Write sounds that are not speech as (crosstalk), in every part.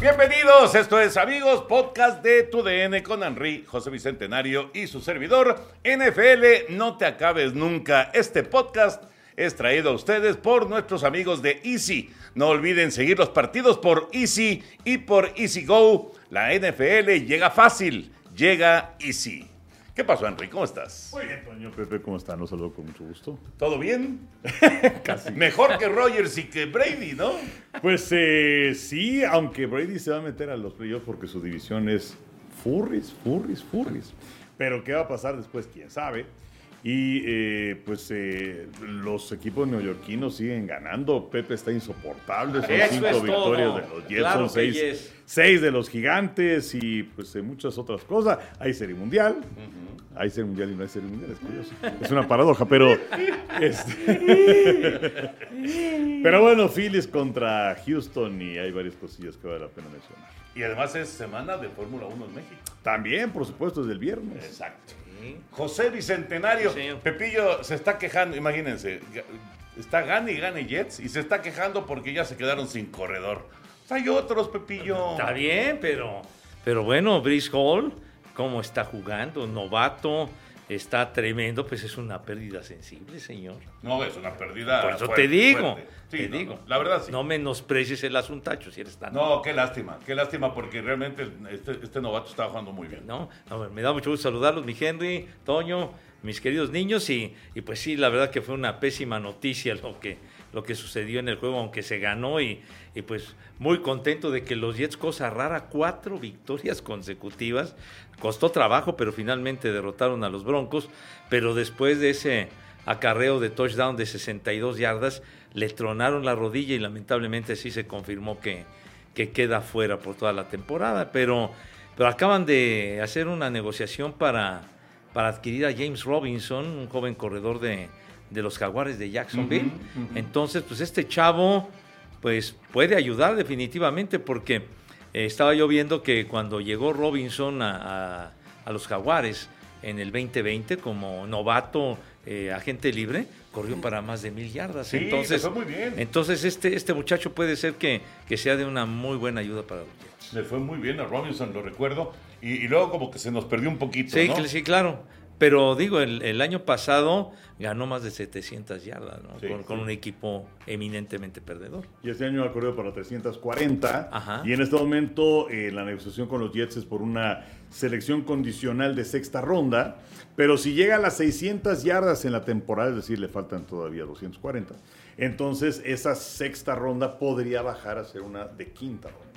Bienvenidos, esto es Amigos, podcast de Tu DN con Henry, José Bicentenario y su servidor. NFL, no te acabes nunca. Este podcast es traído a ustedes por nuestros amigos de Easy. No olviden seguir los partidos por Easy y por Easy Go. La NFL llega fácil, llega Easy. ¿Qué pasó, Henry? ¿Cómo estás? Muy bien, Toño. Pepe, ¿cómo están? Los saludo con mucho gusto. ¿Todo bien? (laughs) Casi. Mejor que Rogers y que Brady, ¿no? Pues eh, sí, aunque Brady se va a meter a los playoffs porque su división es Furries, Furries, Furries. Pero ¿qué va a pasar después? ¿Quién sabe? Y eh, pues eh, los equipos neoyorquinos siguen ganando. Pepe está insoportable. Son Eso cinco es victorias todo. de los Jets, Claro son seis, yes. seis de los gigantes y pues eh, muchas otras cosas. Hay serie mundial. Hay serie mundial y no hay serie mundial, es curioso. Es una paradoja, pero. este, (laughs) pero bueno, Phillies contra Houston y hay varias cosillas que vale la pena mencionar. Y además es semana de Fórmula 1 en México. También, por supuesto, desde el viernes. Exacto. José Bicentenario, Sí, señor. Pepillo se está quejando, imagínense, está gane y gane Jets y se está quejando porque ya se quedaron sin corredor. Hay otros, Pepillo. Está bien, pero, pero bueno, Brice Hall, cómo está jugando, novato, está tremendo, pues es una pérdida sensible, señor. No, es una pérdida. Por eso fuerte, te digo. Sí, te no, digo. no, la verdad sí. No menosprecies el asuntacho si eres tan... No, qué lástima, qué lástima porque realmente este, este novato estaba jugando muy bien. No, no, me da mucho gusto saludarlos, mi Henry, Toño, mis queridos niños, y, y pues sí, la verdad que fue una pésima noticia lo que, lo que sucedió en el juego, aunque se ganó, y, y pues muy contento de que los Jets, cosa rara, cuatro victorias (laughs) consecutivas, costó trabajo, pero finalmente derrotaron a los Broncos, pero después de ese acarreo de touchdown de 62 yardas, le tronaron la rodilla y lamentablemente sí se confirmó que, que queda fuera por toda la temporada, pero, pero acaban de hacer una negociación para, para adquirir a James Robinson, un joven corredor de, de los Jaguares de Jacksonville. Entonces, pues este chavo pues puede ayudar definitivamente porque eh, estaba yo viendo que cuando llegó Robinson a, a- a los Jaguares en el 2020 como novato eh, agente libre, corrió para más de mil yardas. Sí, entonces, fue muy bien. entonces este, este muchacho puede ser que, que sea de una muy buena ayuda para los Jets. Le fue muy bien a Robinson, lo recuerdo. Y, y luego como que se nos perdió un poquito, Sí, sí, claro. Pero digo, el, el año pasado ganó más de 700 yardas, ¿no? Sí, con, un equipo eminentemente perdedor. Y este año ha corrido para 340. Ajá. Y en este momento eh, la negociación con los Jets es por una selección condicional de sexta ronda. Pero si llega a las 600 yardas en la temporada, es decir, le faltan todavía 240. Entonces esa sexta ronda podría bajar a ser una de quinta ronda.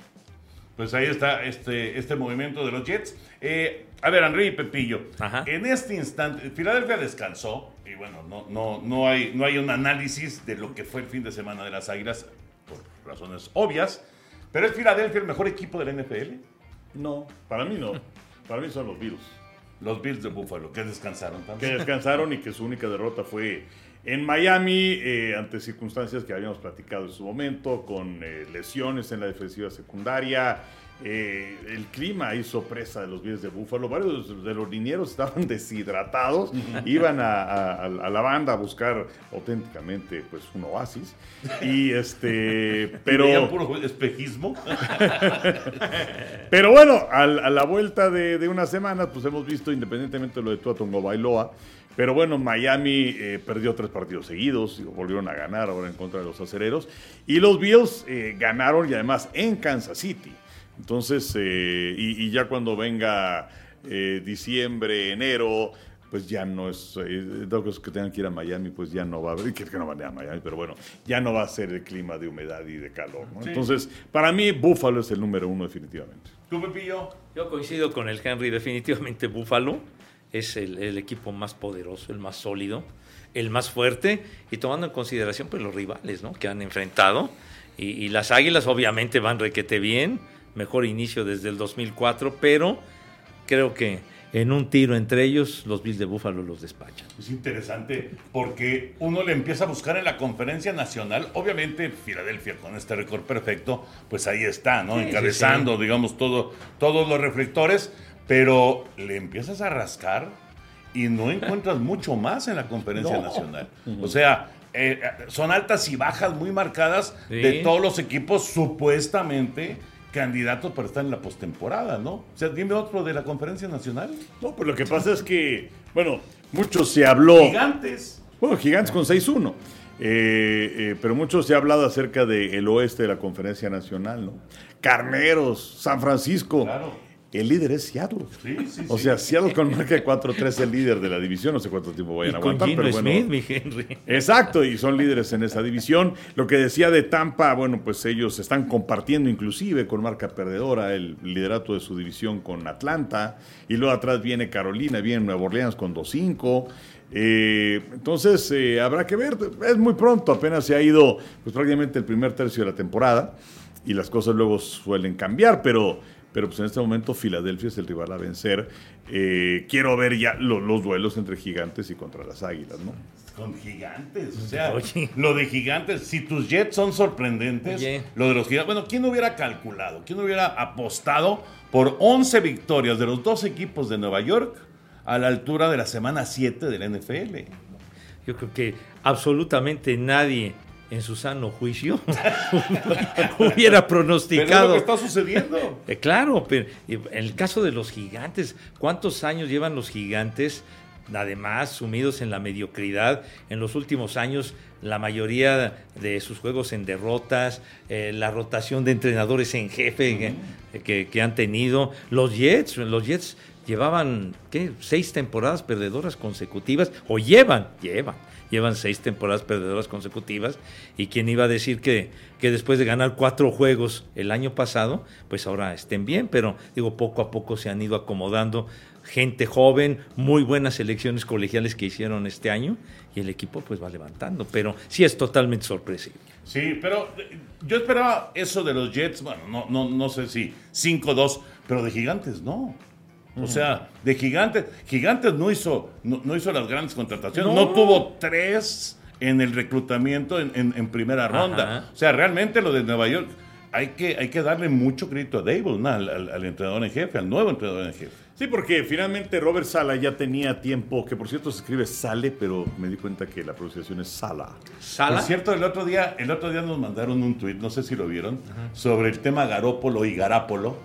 Pues ahí está este, este movimiento de los Jets. Eh, a ver, Henry y Pepillo. Ajá. En este instante, Filadelfia descansó. Y bueno, no, no, no, hay, no hay un análisis de lo que fue el fin de semana de las Águilas, por razones obvias. Pero ¿es Filadelfia el mejor equipo de la NFL? No, para mí no. Para mí son los Bills. Los Bills de Buffalo, que descansaron que también. descansaron y que su única derrota fue en Miami, eh, ante circunstancias que habíamos platicado en su momento, con eh, lesiones en la defensiva secundaria. eh, el clima hizo presa de los Bills de Búfalo. Varios de los linieros estaban (laughs) deshidratados, (laughs) iban a, a- a la banda a buscar auténticamente pues, un oasis. Y este, (laughs) Pero... puro espejismo. Pero bueno, a, la vuelta de, de unas semanas, pues hemos visto, independientemente de lo de Tua Bailoa, pero bueno, Miami eh, perdió tres partidos seguidos, y volvieron a ganar ahora en contra de los acereros, y los Bills eh, ganaron y además en Kansas City. Entonces, eh, y, y ya cuando venga eh, diciembre, enero, pues ya no es, eh, dado que tengan que ir a Miami, pues ya no va a haber, que, que no van a ir a Miami, pero bueno, ya no va a ser el clima de humedad y de calor. ¿no? Sí. Entonces, para mí, Buffalo es el número uno definitivamente. ¿Tú, Pepillo? Yo coincido con el Henry, definitivamente Búfalo. Es el, el equipo más poderoso, el más sólido, el más fuerte, y tomando en consideración pues, los rivales ¿no? que han enfrentado. Y, y las Águilas obviamente van requete bien, mejor inicio desde el 2004, pero creo que en un tiro entre ellos, los Bills de Buffalo los despachan. Es interesante porque uno le empieza a buscar en la conferencia nacional. Obviamente, Filadelfia con este récord perfecto, pues ahí está, ¿no? Sí, sí, Encabezando, sí. digamos, todo, todos los reflectores. Pero le empiezas a rascar y no encuentras (laughs) mucho más en la conferencia nacional. O sea, eh, son altas y bajas muy marcadas Sí. de todos los equipos supuestamente candidatos para estar en la postemporada, ¿no? O sea, dime otro de la conferencia nacional. No, pues lo que pasa es que, bueno, mucho se habló. Gigantes. Bueno, Gigantes con 6-1. Eh, eh, pero mucho se ha hablado acerca del oeste de la conferencia nacional, ¿no? Carneros, San Francisco. Claro. El líder es Seattle. Sí, sí, O sí. sea, Seattle con marca de 4-3 es el líder de la división. No sé cuánto tiempo vayan Y a con aguantar, Gino pero bueno. Smith, mi Henry. Exacto, y son líderes en esa división. Lo que decía de Tampa, bueno, pues ellos están compartiendo inclusive con marca perdedora el liderato de su división con Atlanta. Y luego atrás viene Carolina, viene Nueva Orleans con 2-5. Eh, entonces, eh, habrá que ver. Es muy pronto, apenas se ha ido pues, prácticamente el primer tercio de la temporada. Y las cosas luego suelen cambiar, pero pero pues en este momento Filadelfia es el rival a vencer. Eh, quiero ver ya lo- los duelos entre gigantes y contra las águilas, ¿no? Con gigantes, o sea, Oye. lo de gigantes, si tus Jets son sorprendentes, Oye. lo de los gigantes, bueno, ¿quién hubiera calculado? ¿Quién hubiera apostado por 11 victorias de los dos equipos de Nueva York a la altura de la semana 7 de la NFL? Yo creo que absolutamente nadie en su sano juicio (laughs) hubiera Pero es lo pronosticado. que está sucediendo. Eh, claro, pero en el caso de los gigantes, ¿cuántos años llevan los gigantes? Además, sumidos en la mediocridad, en los últimos años la mayoría de sus juegos en derrotas, eh, la rotación de entrenadores en jefe que, que- que han tenido, los Jets, los Jets llevaban ¿qué? seis temporadas perdedoras consecutivas, o llevan, llevan, llevan seis temporadas perdedoras consecutivas, y quién iba a decir que, que después de ganar cuatro juegos el año pasado, pues ahora estén bien, pero digo, poco a poco se han ido acomodando gente joven, muy buenas elecciones colegiales que hicieron este año, y el equipo pues va levantando, pero sí es totalmente sorpresivo. Sí, pero eh, yo esperaba eso de los Jets, bueno, no, no, no sé si 5-2, pero de gigantes no. O sea, de gigantes, gigantes no hizo, no, no hizo las grandes contrataciones, no, No. tuvo tres en el reclutamiento en, en- en primera ronda. Ajá. O sea, realmente lo de Nueva York, hay que, hay que darle mucho crédito a Dable, ¿no? al, al- al entrenador en jefe, al nuevo entrenador en jefe. Sí, porque finalmente Robert Sala ya tenía tiempo, que por cierto se escribe Sale, pero me di cuenta que la pronunciación es Sala. Sala. Por cierto, el otro día, el otro día nos mandaron un tuit, no sé si lo vieron, sobre el tema Garópolo y Garápolo.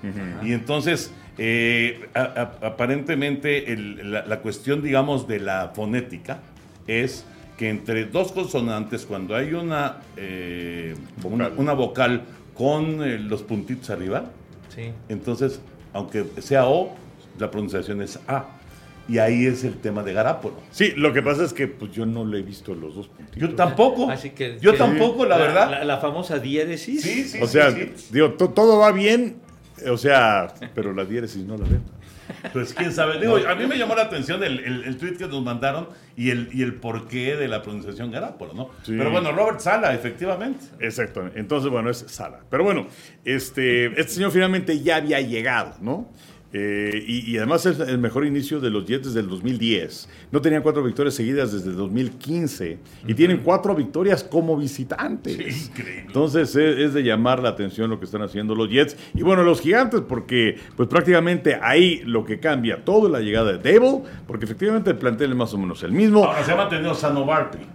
Y entonces, eh, a- a- aparentemente, el- la, la cuestión, digamos, de la fonética es que entre dos consonantes, cuando hay una, eh, una, Vocal. una vocal con eh, los puntitos arriba, Sí. entonces, aunque sea O, la pronunciación es A. Y ahí es el tema de Garápolo. Sí, lo que pasa es que pues yo no le he visto los dos puntitos. Yo tampoco. Así que, yo que- tampoco, la, verdad. La, la famosa diéresis. Sí, sí, O sí, sea, sí. digo, to- todo va bien, o sea, pero la diéresis no la veo. Pues quién sabe. Digo, a mí me llamó la atención el, el, el tweet que nos mandaron y el, y el porqué de la pronunciación Garápolo, ¿no? Sí. Pero bueno, Robert Sala, efectivamente. Exactamente. Entonces, bueno, es Sala. Pero bueno, este, este señor finalmente ya había llegado, ¿no? Eh, y, y además es el mejor inicio de los Jets desde el 2010. No tenían cuatro victorias seguidas desde el 2015 y tienen cuatro victorias como visitantes. Sí, increíble. Entonces es, es de llamar la atención lo que están haciendo los Jets y bueno, los gigantes porque pues prácticamente ahí lo que cambia todo es la llegada de Dable porque efectivamente el plantel es más o menos el mismo. Ahora se ha mantenido sano Barkley.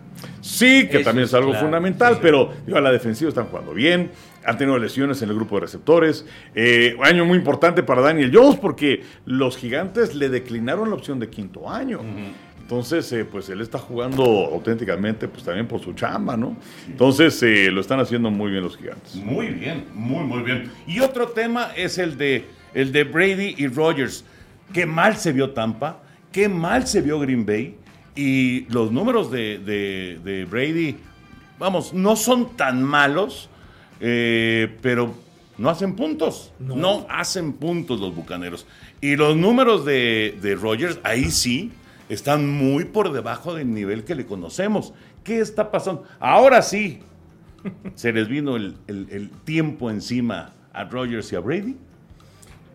Sí, que Eso también es es algo claro, fundamental, sí, sí. pero digo, a la defensiva están jugando bien, han tenido lesiones en el grupo de receptores. Eh, año muy importante para Daniel Jones porque los gigantes le declinaron la opción de quinto año. Entonces, eh, pues él está jugando auténticamente, pues también por su chamba, ¿no? Entonces, eh, lo están haciendo muy bien los gigantes. Muy bien, muy, muy bien. Y otro tema es el de, el de Brady y Rogers. Qué mal se vio Tampa, qué mal se vio Green Bay. Y los números de, de- de Brady, vamos, no son tan malos, eh, pero no hacen puntos. No. hacen puntos los bucaneros. Y los números de, de Rogers, ahí sí, están muy por debajo del nivel que le conocemos. ¿Qué está pasando? Ahora sí, (laughs) se les vino el, el tiempo encima a Rogers y a Brady.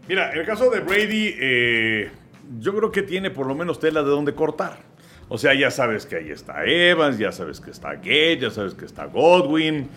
Mira, en el caso de Brady, eh, yo creo que tiene por lo menos tela de dónde cortar. O sea, ya sabes que ahí está Evans, ya sabes que está Gage, ya sabes que está Godwin.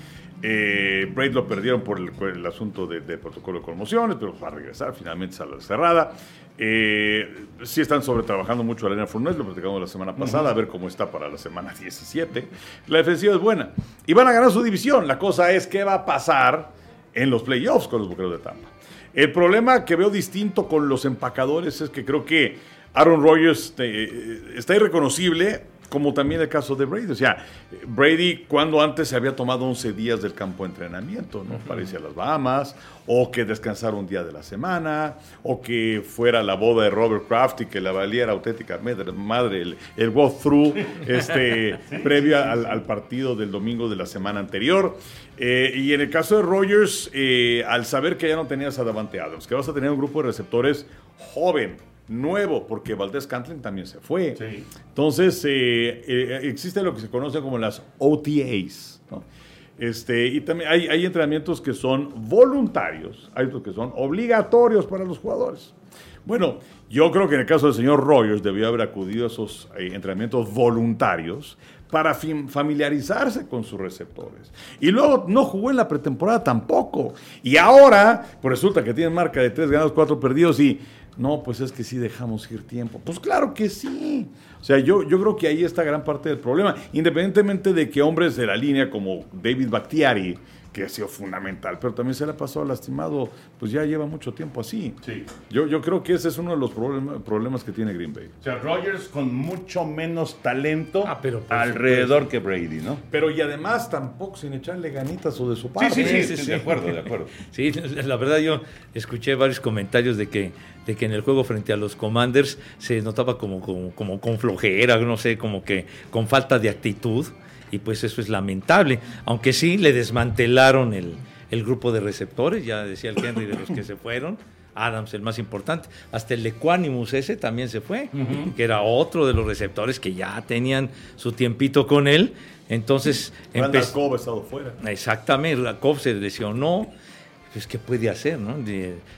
Eh, Brady lo perdieron por el, asunto de, protocolo de conmociones, pero va a regresar finalmente a la cerrada. Eh, sí están sobretrabajando mucho a Elena Fournette, lo platicamos la semana pasada, a ver cómo está para la semana 17. La defensiva es buena. Y van a ganar su división. La cosa es qué va a pasar en los playoffs con los Bucaneros de Tampa. El problema que veo distinto con los empacadores es que creo que Aaron Rodgers eh, está irreconocible, como también el caso de Brady. O sea, Brady cuando antes se había tomado 11 días del campo de entrenamiento, ¿no? Parecía las Bahamas, o que descansara un día de la semana, o que fuera la boda de Robert Kraft y que la valiera auténtica madre, el, el walkthrough este, (laughs) previo al, partido del domingo de la semana anterior. Eh, y en el caso de Rogers, eh, al saber que ya no tenías a Davante Adams, que vas a tener un grupo de receptores joven, nuevo, porque Valdés Cantlin también se fue. Entonces, eh, existe lo que se conoce como las OTAs. Este, y también hay, hay, entrenamientos que son voluntarios, hay otros que son obligatorios para los jugadores. Bueno, yo creo que en el caso del señor Rogers debió haber acudido a esos entrenamientos voluntarios para familiarizarse con sus receptores. Y luego no jugó en la pretemporada tampoco. Y ahora, pues resulta que tiene marca de tres ganados, cuatro perdidos y no, pues es que sí dejamos ir tiempo. Pues claro que sí. O sea, yo, yo creo que ahí está gran parte del problema. Independientemente de que hombres de la línea como David Bactiari que ha sido fundamental, pero también se le ha pasado lastimado, pues ya lleva mucho tiempo así. Sí. Yo, yo creo que ese es uno de los problemas que tiene Green Bay. O sea, Rogers con mucho menos talento ah, pero alrededor que Brady, ¿no? Pero y además tampoco sin echarle ganitas o de su parte. Sí, sí, sí, sí, de acuerdo, de (laughs) acuerdo. sí, la verdad yo escuché varios comentarios de que de que en el juego frente a los Commanders se notaba como, como, como con flojera, no sé, como que con falta de actitud y pues eso es lamentable, aunque sí le desmantelaron el, grupo de receptores, ya decía el Henry de los que se fueron. Adams, el más importante. Hasta el Equanimus ese también se fue, que era otro de los receptores que ya tenían su tiempito con él. Entonces. Cobb ha estado fuera. Exactamente, Cobb se lesionó pues, ¿qué puede hacer? No?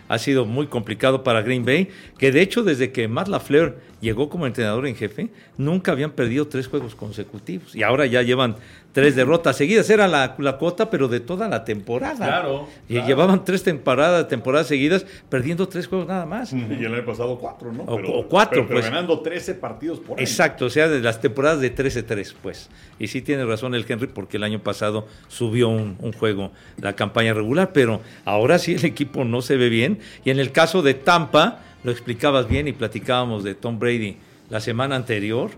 ha sido muy complicado para Green Bay, que de hecho desde que Matt LaFleur llegó como entrenador en jefe, nunca habían perdido tres juegos consecutivos y ahora ya llevan tres derrotas seguidas. Era la, la cuota, pero de toda la temporada. Claro. Y llevaban tres temporadas, temporadas seguidas, perdiendo tres juegos nada más. (laughs) Y el año pasado cuatro, ¿no? O, cuatro, pues. ganando 13 partidos por año. Exacto, o sea, de las temporadas de 13-3, pues. Y sí tiene razón el Henry, porque el año pasado subió un, un juego la campaña regular, pero ahora sí el equipo no se ve bien. Y en el caso de Tampa, lo explicabas bien y platicábamos de Tom Brady la semana anterior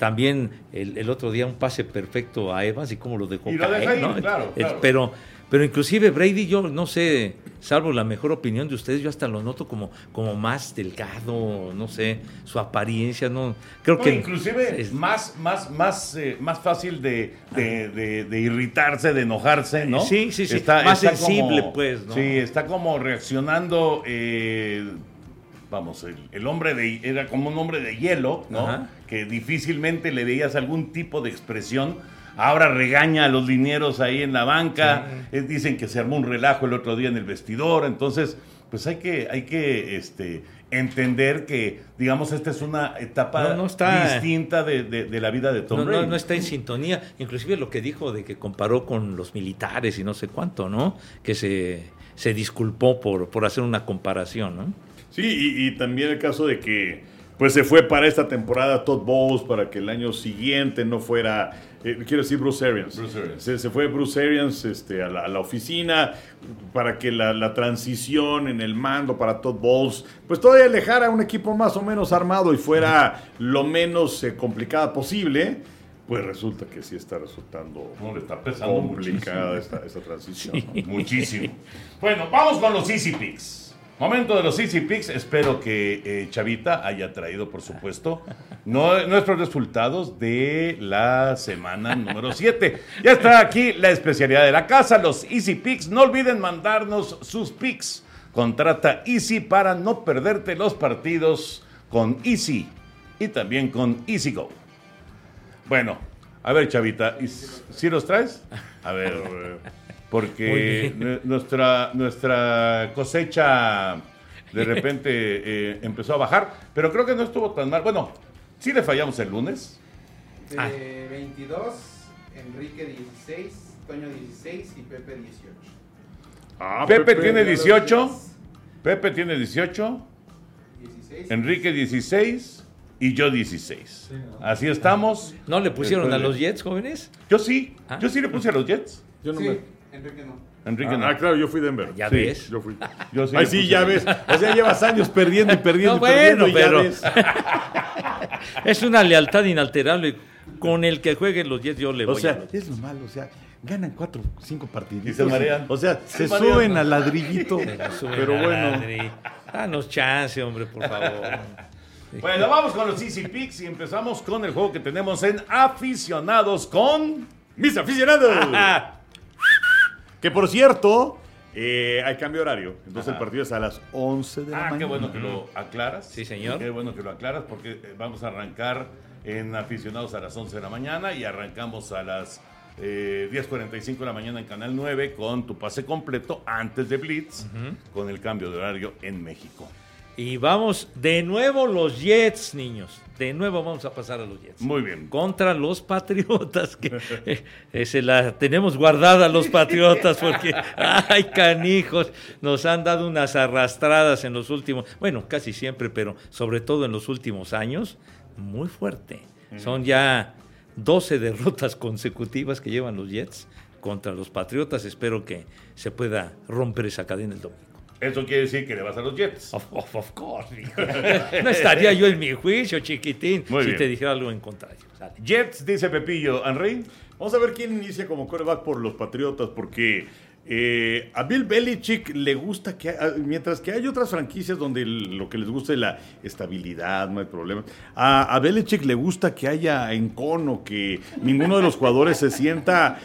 también el, otro día un pase perfecto a Evans y cómo lo dejó caer, claro, Pero, pero inclusive Brady, yo no sé, salvo la mejor opinión de ustedes, yo hasta lo noto como, como más delgado, no sé, su apariencia, no, creo que... Inclusive es más, más, más, eh, más fácil de, de, irritarse, de enojarse, ¿no? Sí, sí, sí, está, más sensible, pues, ¿no? Sí, está como reaccionando... Eh, vamos, el, hombre de, era como un hombre de hielo, ¿no? Que difícilmente le veías algún tipo de expresión. Ahora regaña a los linieros ahí en la banca. Eh, dicen que se armó un relajo el otro día en el vestidor. Entonces, pues hay que, hay que este, entender que, digamos, esta es una etapa distinta de, la vida de Tom Brady. No, está en sintonía. Inclusive lo que dijo de que comparó con los militares y no sé cuánto, ¿no? Que se, se disculpó por, por hacer una comparación, ¿no? Sí, y, también el caso de que pues se fue para esta temporada Todd Bowles para que el año siguiente no fuera, eh, quiero decir Bruce Arians. Se, fue Bruce Arians este, a, la, oficina para que la, transición en el mando para Todd Bowles, pues todavía alejara a un equipo más o menos armado y fuera lo menos eh, complicada posible. Pues resulta que sí está resultando no, le está complicada esta, transición. Muchísimo. Bueno, vamos con los Easy Picks. Momento de los Easy Picks. Espero que eh, Chavita haya traído, por supuesto, nuestros resultados de la semana (laughs) número 7. Ya está aquí la especialidad de la casa, los Easy Picks. No olviden mandarnos sus picks. Contrata Easy para no perderte los partidos con Easy y también con Easy Go. Bueno, a ver, Chavita, ¿y s- ¿sí los traes? A ver, porque nu- nuestra, nuestra cosecha de repente eh, empezó a bajar, pero creo que no estuvo tan mal. Bueno, sí le fallamos el lunes. De Ah. 22, Enrique 16, Toño 16 y Pepe 18. Ah, Pepe tiene Yo los 18, Jets, Pepe tiene 18, 16. Enrique 16 y yo 16. Así estamos. ¿No le pusieron a Después los Jets, jóvenes? Yo sí, Ah. yo sí le puse a los Jets. Yo no Sí, me- Enrique no. Enrique Ah, no. ah, claro, yo fui Denver. Ya Sí, ves. Yo fui. (laughs) Yo sí Ay, sí, ya a ves. O sea, llevas años perdiendo y (laughs) perdiendo No, y perdiendo bueno, y ya pero- ves. (laughs) Es una lealtad inalterable. Con el que jueguen los Jets yo le O voy a sea, los- es lo malo, o sea, ganan cuatro, cinco partidos. Y se marean. O sea, se, Se marean. suben al ladrillito. Suben Pero a bueno. Ladri. Danos chance, hombre, por favor. Bueno, vamos con los Easy Picks y empezamos con el juego que tenemos en aficionados con... Mis aficionados. Ah, que por cierto, eh, hay cambio de horario. Entonces el partido es a las 11 de la Ah, mañana. qué bueno que lo aclaras. Sí, señor. Qué bueno que lo aclaras porque eh, vamos a arrancar en aficionados a las 11 de la mañana y arrancamos a las eh, 10.45 de la mañana en Canal 9 con tu pase completo antes de Blitz con el cambio de horario en México. Y vamos de nuevo los Jets, niños. De nuevo vamos a pasar a los Jets. Muy bien. Contra los Patriotas, que eh, eh, se la tenemos guardada los Patriotas porque, ay, canijos, nos han dado unas arrastradas en los últimos, bueno, casi siempre, pero sobre todo en los últimos años, muy fuerte. Son ya 12 derrotas consecutivas que llevan los Jets contra los Patriotas. Espero que se pueda romper esa cadena el domingo. Eso quiere decir que le vas a los Jets. Of, of- of course. (laughs) No estaría yo en mi juicio, chiquitín, Muy si bien. te dijera algo en contrario. Jets, dice Pepillo. Henry. Vamos a ver quién inicia como coreback por los Patriotas, porque eh, a Bill Belichick le gusta que, mientras que hay otras franquicias donde el- lo que les gusta es la estabilidad, no hay problema. A, a Belichick le gusta que haya encono, que ninguno de los jugadores se sienta.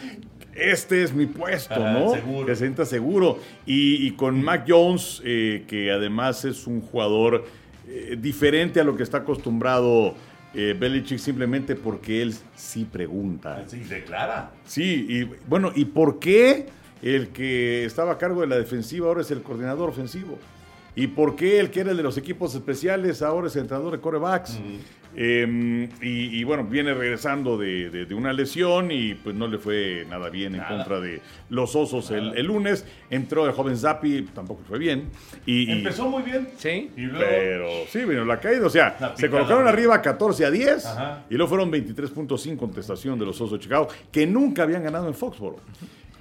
Este es mi puesto, Ajá, ¿no? seguro. Que se sienta seguro. Y, y con Mac Jones, eh, que además es un jugador eh, diferente a lo que está acostumbrado eh, Belichick, simplemente porque él sí pregunta. Sí, declara. Sí, y bueno, ¿y por qué el que estaba a cargo de la defensiva ahora es el coordinador ofensivo? ¿Y por qué el que era el de los equipos especiales ahora es entrenador de corebacks? Eh, y, y, bueno, viene regresando de, de- de una lesión y pues no le fue nada bien en contra de los Osos el, el lunes. Entró el joven Zappi, tampoco fue bien. Y, y- Empezó muy bien. Sí. Y luego... pero sí, vino la caída. O sea, se colocaron arriba 14 a 10 Ajá. y luego fueron 23.5 contestación de los Osos de Chicago, que nunca habían ganado en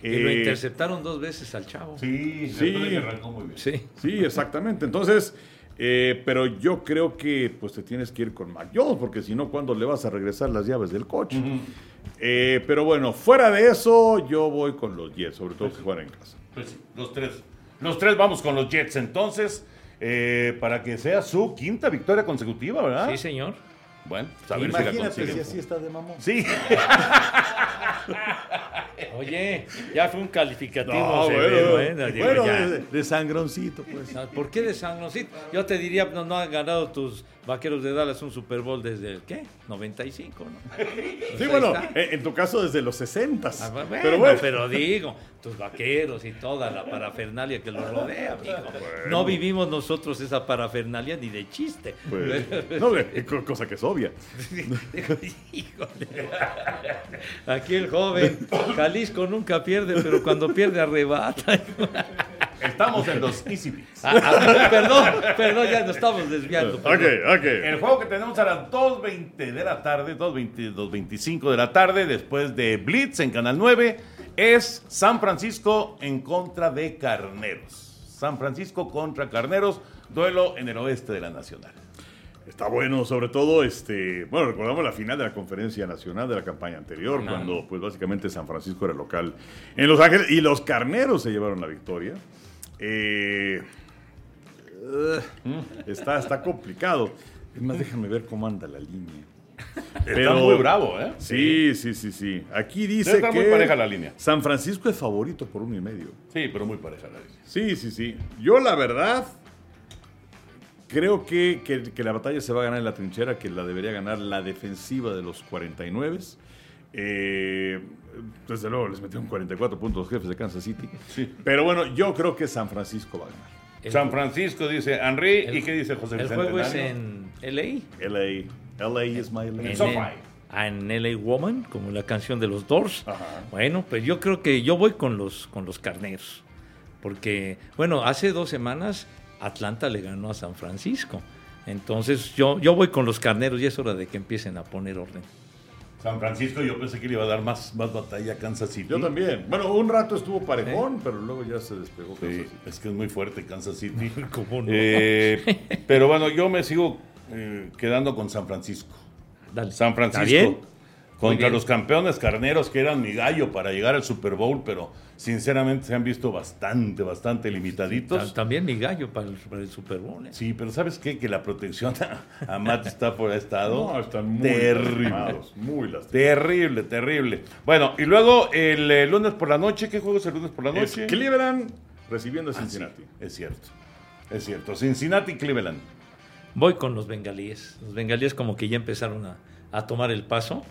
Foxboro. Y lo Eh, interceptaron dos veces al chavo. Sí, Sí. que arrancó muy bien. Sí. Sí, exactamente. Entonces, eh, pero yo creo que pues te tienes que ir con Mac Jones, porque si no, ¿cuándo le vas a regresar las llaves del coche? Eh, pero bueno, fuera de eso, yo voy con los Jets, sobre todo que juegan en casa. Pues sí, los tres. Los tres vamos con los Jets entonces, eh, para que sea su quinta victoria consecutiva, ¿verdad? Sí, señor. Bueno, pues a ver si la Imagínate consiguen. si así está de mamón. Sí, (laughs) Oye, ya fue un calificativo No, severo, bueno, ¿eh? Digo, bueno, de, de sangroncito, pues. ¿Por qué de San Luis? Yo te diría, no, no han ganado tus vaqueros de Dallas un Super Bowl desde el, ¿qué? 95, ¿no? Pues Sí, ahí bueno, está. en, tu caso desde los 60 Ah, bueno, pero bueno, pero digo, tus vaqueros y toda la parafernalia que los rodea, amigo. No vivimos nosotros esa parafernalia ni de chiste. pues, no, cosa que es obvia. Híjole. Aquí el joven, Jalisco nunca pierde, pero cuando pierde arrebata. Estamos en los Easy Picks. Ah, ah, (laughs) perdón, perdón, ya nos estamos desviando. Ok, perdón. ok. El juego que tenemos a las 2.20 de la tarde, 2.20, 2.25 de la tarde, después de Blitz en Canal 9, es San Francisco en contra de Carneros. San Francisco contra Carneros, duelo en el oeste de la Nacional. Está bueno, sobre todo, este, bueno, recordamos la final de la conferencia nacional de la campaña anterior, cuando pues básicamente San Francisco era local en Los Ángeles y los carneros se llevaron la victoria. Eh, uh, está, está complicado. Es más, déjame ver cómo anda la línea. Está muy bravo, ¿eh? Sí, sí, sí, sí. Aquí dice que muy pareja la línea. San Francisco es favorito por uno y medio. Sí, pero muy pareja la línea. Sí, sí, sí. Yo la verdad creo que, que- que la batalla se va a ganar en la trinchera, que la debería ganar la defensiva de los 49. Eh, desde luego les metieron 44 puntos los jefes de Kansas City. Pero bueno, yo creo que San Francisco va a ganar. El- San Francisco dice Henry. el- ¿Y qué dice José El Vicente? juego es en LA. LA, LA is my LA. En, ah, en LA Woman, como la canción de los Doors. Ajá. Bueno, pues yo creo que yo voy con los, con los carneros. Porque, bueno, hace dos semanas Atlanta le ganó a San Francisco. Entonces yo, yo voy con los carneros y es hora de que empiecen a poner orden. San Francisco, yo pensé que le iba a dar más, más batalla a Kansas City. Yo también. Bueno, un rato estuvo parejón, pero luego ya se despegó Kansas Sí, City. es que es muy fuerte Kansas City. (laughs) ¿Cómo no? Eh, pero bueno, yo me sigo eh, quedando con San Francisco. Dale. San ¿Está Francisco bien? Contra los campeones carneros que eran mi gallo para llegar al Super Bowl, pero sinceramente se han visto bastante, bastante Ta- limitaditos. También mi gallo para el, para el Super Bowl. ¿eh? Sí, pero ¿sabes qué? Que la protección a, a Matt Stafford ha estado No, están muy terrible. lastimados, muy lastimados. Terrible, terrible. Bueno, y luego el eh, lunes por la noche, ¿qué juego es el lunes por la Es noche? Cleveland recibiendo a Ah, sí, Cincinnati. es cierto. Es cierto. Cincinnati, Cleveland. Voy con los bengalíes. Los bengalíes como que ya empezaron a, a tomar el paso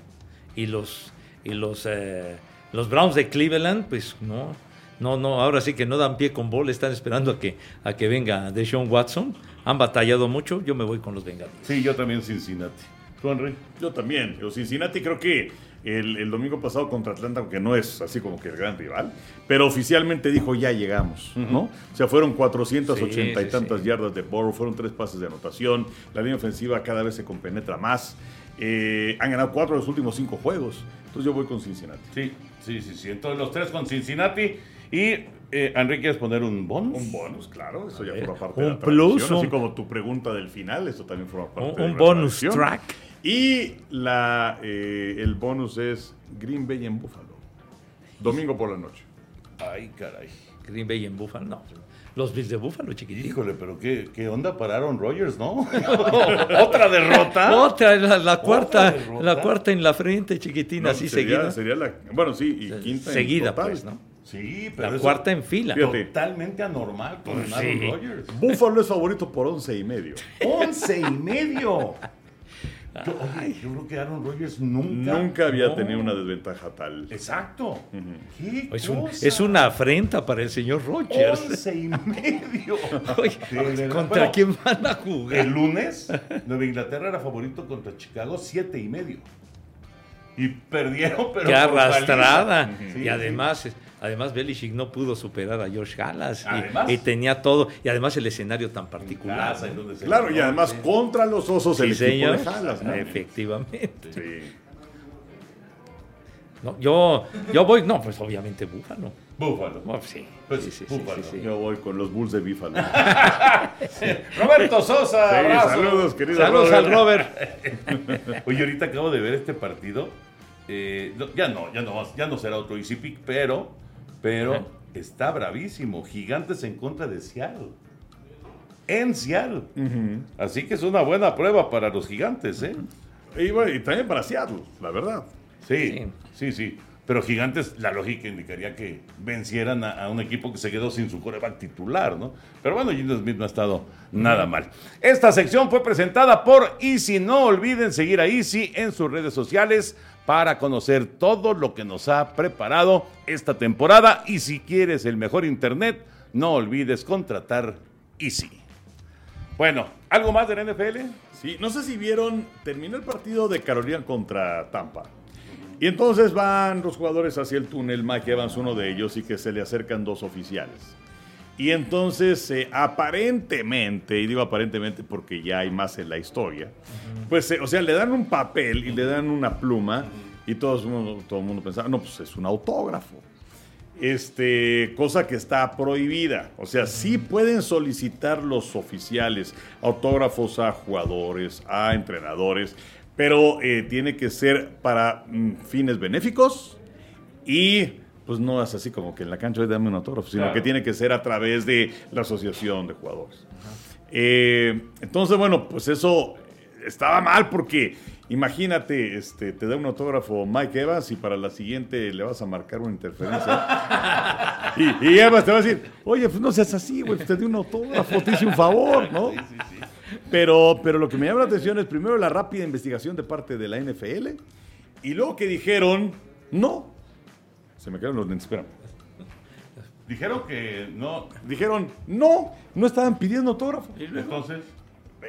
y los y los eh, los Browns de Cleveland, pues no, no, no, ahora sí que no dan pie con bola, están esperando a que a que venga Deshaun Watson. Han batallado mucho, yo me voy con los bengalíes. Sí, yo también Cincinnati. ¿Tú, Henry? Yo también. Yo, Cincinnati creo que el, el domingo pasado contra Atlanta, aunque no es así como que el gran rival, pero oficialmente dijo ya llegamos, ¿no? O sea, fueron 480 Sí, y sí, tantas sí. yardas de Burrow, fueron tres pases de anotación, la línea ofensiva cada vez se compenetra más. Eh, han ganado cuatro de los últimos cinco juegos. Entonces yo voy con Cincinnati. Sí, sí, sí, sí. Entonces los tres con Cincinnati. Y eh, Henry, ¿quieres poner un bonus? Un bonus, claro, eso ya ver, forma parte de un la tradición, plus, así un- como tu pregunta del final, eso también forma parte Un, de un la bonus tradición. track. Y la, eh, el bonus es Green Bay en Buffalo. Domingo por la noche. Ay, caray. Green Bay en Buffalo, no. Los Bills de Buffalo, chiquitito. Híjole, pero qué, qué onda para Aaron Rodgers, ¿no? (laughs) ¿Otra derrota? Otra, la, la cuarta, derrota? la cuarta en la frente, chiquitina, No, así sería, seguida. sería la, bueno, sí, y quinta en seguida, total. pues, ¿no? Sí, pero La eso cuarta en fila. Fíjate. Totalmente anormal con Pues sí. Rodgers. Buffalo es favorito por once y medio. (laughs) ¡Once y medio! Yo, oye, yo creo que Aaron Rodgers nunca... Nunca había No. tenido una desventaja tal. Exacto. ¿Qué Es, un- cosa? es una afrenta para el señor Rogers. Once y medio. (laughs) Oye, De. ¿Contra Bueno, quién van a jugar? El lunes, Nueva Inglaterra era favorito contra Chicago, siete y medio. Y perdieron, pero. Qué arrastrada. Sí, y sí. Además, Belichick no pudo superar a George Halas. y- Además. Y, tenía todo. Y además el escenario tan En particular. casa, en ¿no? donde se Claro, y además contra los osos el equipo de Jalas, ¿no? Efectivamente. Sí. No, yo, yo voy, no, pues obviamente Búfalo. Búfalo. Sí. Pues, sí, Búfalo. sí, sí. Yo voy con los Bulls de Bífalo. (laughs) Roberto Sosa, saludos, querido Saludos Robert. al Robert. (laughs) Oye, ahorita acabo de ver este partido. Eh, no, ya no, ya no, ya no será otro Easy Pick, pero, pero Ajá. está bravísimo. Gigantes en contra de Seattle. En Seattle. Así que es una buena prueba para los gigantes, ¿eh? Y, bueno, y también para Seattle, la verdad. Sí, sí, sí. Pero Gigantes, la lógica indicaría que vencieran a, a un equipo que se quedó sin su coreback titular, ¿no? Pero bueno, Gino Smith no ha estado nada mal. Esta sección fue presentada por Easy. No olviden seguir a Easy en sus redes sociales para conocer todo lo que nos ha preparado esta temporada. Y si quieres el mejor internet, no olvides contratar Easy. Bueno, ¿algo más del NFL? Sí, no sé si vieron, terminó el partido de Carolina contra Tampa. Y entonces van los jugadores hacia el túnel, Mike Evans uno de ellos, y que se le acercan dos oficiales. Y entonces, eh, aparentemente, y digo aparentemente porque ya hay más en la historia, pues, eh, o sea, le dan un papel y le dan una pluma, y todo el mundo, todo el mundo pensaba, no, pues es un autógrafo. Este, cosa que está prohibida. O sea, sí pueden solicitar los oficiales autógrafos a jugadores, a entrenadores, pero eh, tiene que ser para mm, fines benéficos y pues no es así como que en la cancha "Oye, dame un autógrafo, sino Claro. que tiene que ser a través de la asociación de jugadores. Eh, entonces, bueno, pues eso estaba mal porque imagínate, este, te da un autógrafo Mike Evans y para la siguiente le vas a marcar una interferencia. (laughs) y, y Evans te va a decir, oye, pues no seas así, güey, pues te di un autógrafo, te hice un favor, ¿no? Pero, pero lo que me llama la atención es primero la rápida investigación de parte de la NFL y luego que dijeron, no. Se me quedaron los dentes, espérame. Dijeron que no. Dijeron, no, no estaban pidiendo autógrafo. Entonces.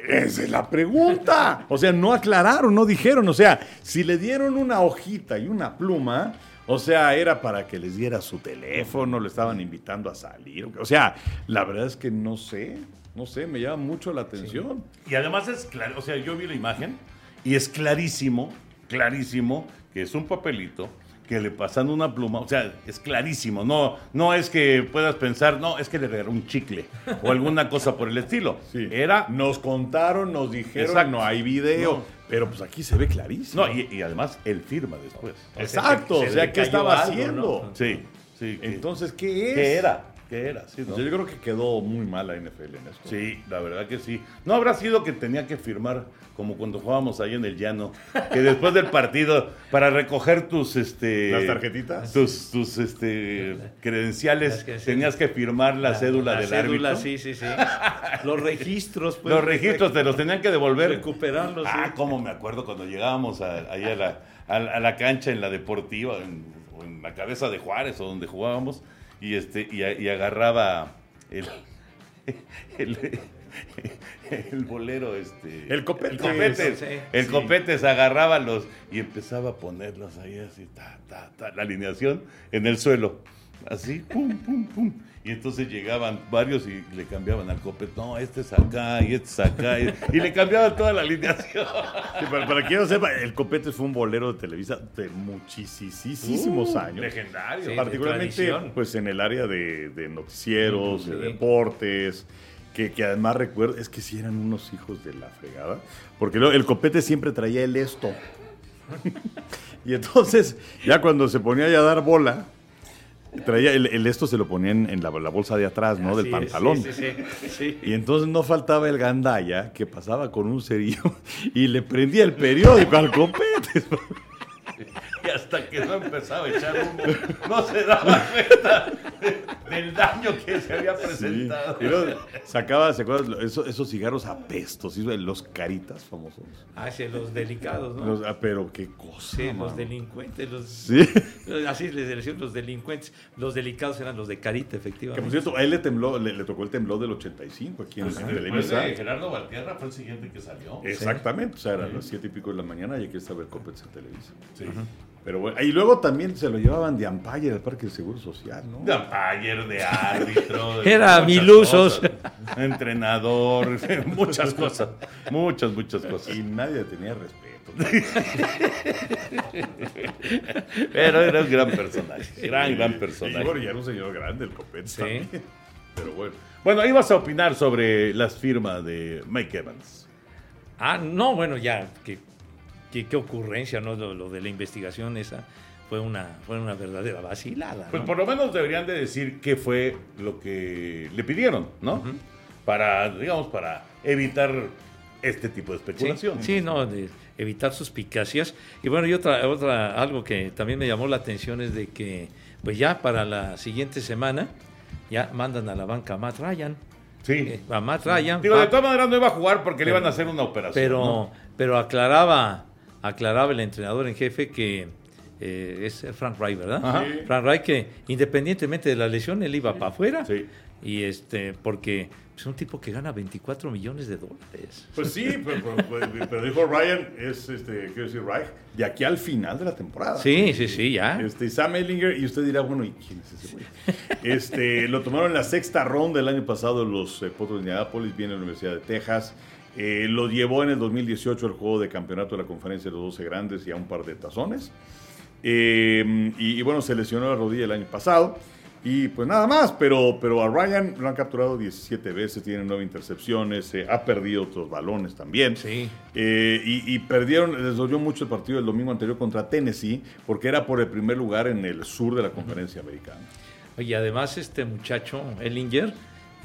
Esa es la pregunta. O sea, no aclararon, no dijeron. O sea, si le dieron una hojita y una pluma, o sea, era para que les diera su teléfono, le estaban invitando a salir. O sea, la verdad es que no sé, no sé, me llama mucho la atención. Y además es claro, o sea, yo vi la imagen y es clarísimo, clarísimo que es un papelito que le pasan una pluma, o sea, es clarísimo, no, no es que puedas pensar, no, es que le regaló un chicle o alguna cosa por el estilo. (laughs) Sí. Era, Nos contaron, nos dijeron, Exacto. no hay video, No. pero pues aquí se ve clarísimo. no, y, y además él firma después. Exacto, se o sea, ¿qué estaba algo, haciendo? ¿no? Sí, sí. Entonces, ¿qué es? ¿qué era? ¿Qué era? Sí, ¿no? Yo creo que quedó muy mal la NFL en esto. Sí, la verdad que sí. ¿No habrá sido que tenía que firmar como cuando jugábamos ahí en el llano? Que después del partido, para recoger tus este ¿Las tarjetitas? tus, tus este credenciales, que- tenías que firmar la, cédula la del cédula, árbitro. sí, sí, sí. (laughs) Los registros, pues. Los registros te los tenían que devolver. Recuperarlos, Ah, sí. cómo me acuerdo cuando llegábamos a, ahí a la, a, a la cancha en la deportiva, en, o en la cabeza de Juárez o donde jugábamos, y este y, a- y agarraba el, (laughs) el, el bolero, este. El copete. El copete. Sí, el sí. copete se agarraba los y empezaba a ponerlos ahí así, ta, ta, ta, la alineación en el suelo. Así, pum, pum, pum. Y entonces llegaban varios y le cambiaban al copete. No, este es acá y este es acá. Y, y le cambiaban toda la alineación. Sí, para, para quien no sepa, el Copete fue un bolero de Televisa de muchísimos Uh, años. Legendario. Sí. Particularmente pues en el área de, de noticieros, Sí. de deportes, que, que además recuerdo, es que sí eran unos hijos de la fregada, porque luego el copete siempre traía el esto. (laughs) y entonces, ya cuando se ponía ya a dar bola, traía el, el esto se lo ponían en la, la bolsa de atrás, ¿no? Del Así pantalón. Sí, sí, sí, sí. Y entonces no faltaba el gandaya que pasaba con un cerillo y le prendía el periódico al copete. Y hasta que no empezaba a echar humo, no se daba cuenta del daño que se había presentado. Luego sacaba, ¿se acuerdan? Esos, esos cigarros apestos, los caritas famosos. Hacia los delicados, ¿no? Los- ah, pero qué cosa. sí, mano. los delincuentes, los, Sí. (laughs) así les decían los delincuentes. Los delicados eran los de carita, Que efectivamente. por cierto, a él le tembló, le, le tocó el temblor del 85 aquí en, en Después Televisa. de Gerardo Valtierra fue el siguiente que salió. Exactamente, o sea, eran las siete y pico de la mañana y aquí estaba el Copets en Televisa. Pero bueno, y luego también se lo llevaban de Ampire al Parque del Seguro Social, ¿no? De umpire, de árbitro. (laughs) de Era Milusos. cosas. Entrenador, (laughs) muchas cosas. Muchas, muchas cosas. Y nadie tenía respeto. (laughs) Pero era un gran personaje. Gran, gran Y personaje. bueno, ya era un señor grande el Copets Sí. también. Pero bueno. Bueno, ibas a opinar sobre las firmas de Mike Evans. Ah, no, bueno, ya, qué, qué, qué ocurrencia, ¿no? Lo, lo de la investigación esa fue una, fue una verdadera vacilada. Pues por lo menos deberían de decir qué fue lo que le pidieron, ¿no? Para, digamos, para evitar este tipo de especulación. sí, no, de evitar suspicacias. Y bueno, y otra, otra, algo que también me llamó la atención es de que, pues ya para la siguiente semana, ya mandan a la banca a Matt Ryan. Sí. Eh, A Matt Ryan. Digo, va- de todas maneras no iba a jugar porque le iban a hacer una operación. pero, ¿no? pero aclaraba, aclaraba el entrenador en jefe que eh, es Frank Wright, ¿verdad? Sí. Frank Wright que independientemente de la lesión, él iba para afuera. Sí. Y este, porque es un tipo que gana 24 millones de dólares. Pues sí, pero, pero- pero dijo Ryan, es, este, quiero decir, Reich, de aquí al final de la temporada. Sí, sí, sí, ya. Este, Sam Ellinger, y usted dirá, bueno, ¿y quién es ese güey? Este, lo tomaron en la sexta ronda el año pasado los eh, Potros de Indianapolis, viene de la Universidad de Texas. Eh, lo llevó en el 2018 al juego de campeonato de la conferencia de los 12 grandes y a un par de tazones. Eh, y, y bueno, se lesionó la rodilla el año pasado. Y pues nada más, pero, pero a Ryan lo han capturado 17 veces, tiene 9 intercepciones, eh, ha perdido otros balones también. Sí. Eh, y, y perdieron, les dolió mucho el partido del domingo anterior contra Tennessee, porque era por el primer lugar en el sur de la conferencia americana. Y además este muchacho, Ellinger,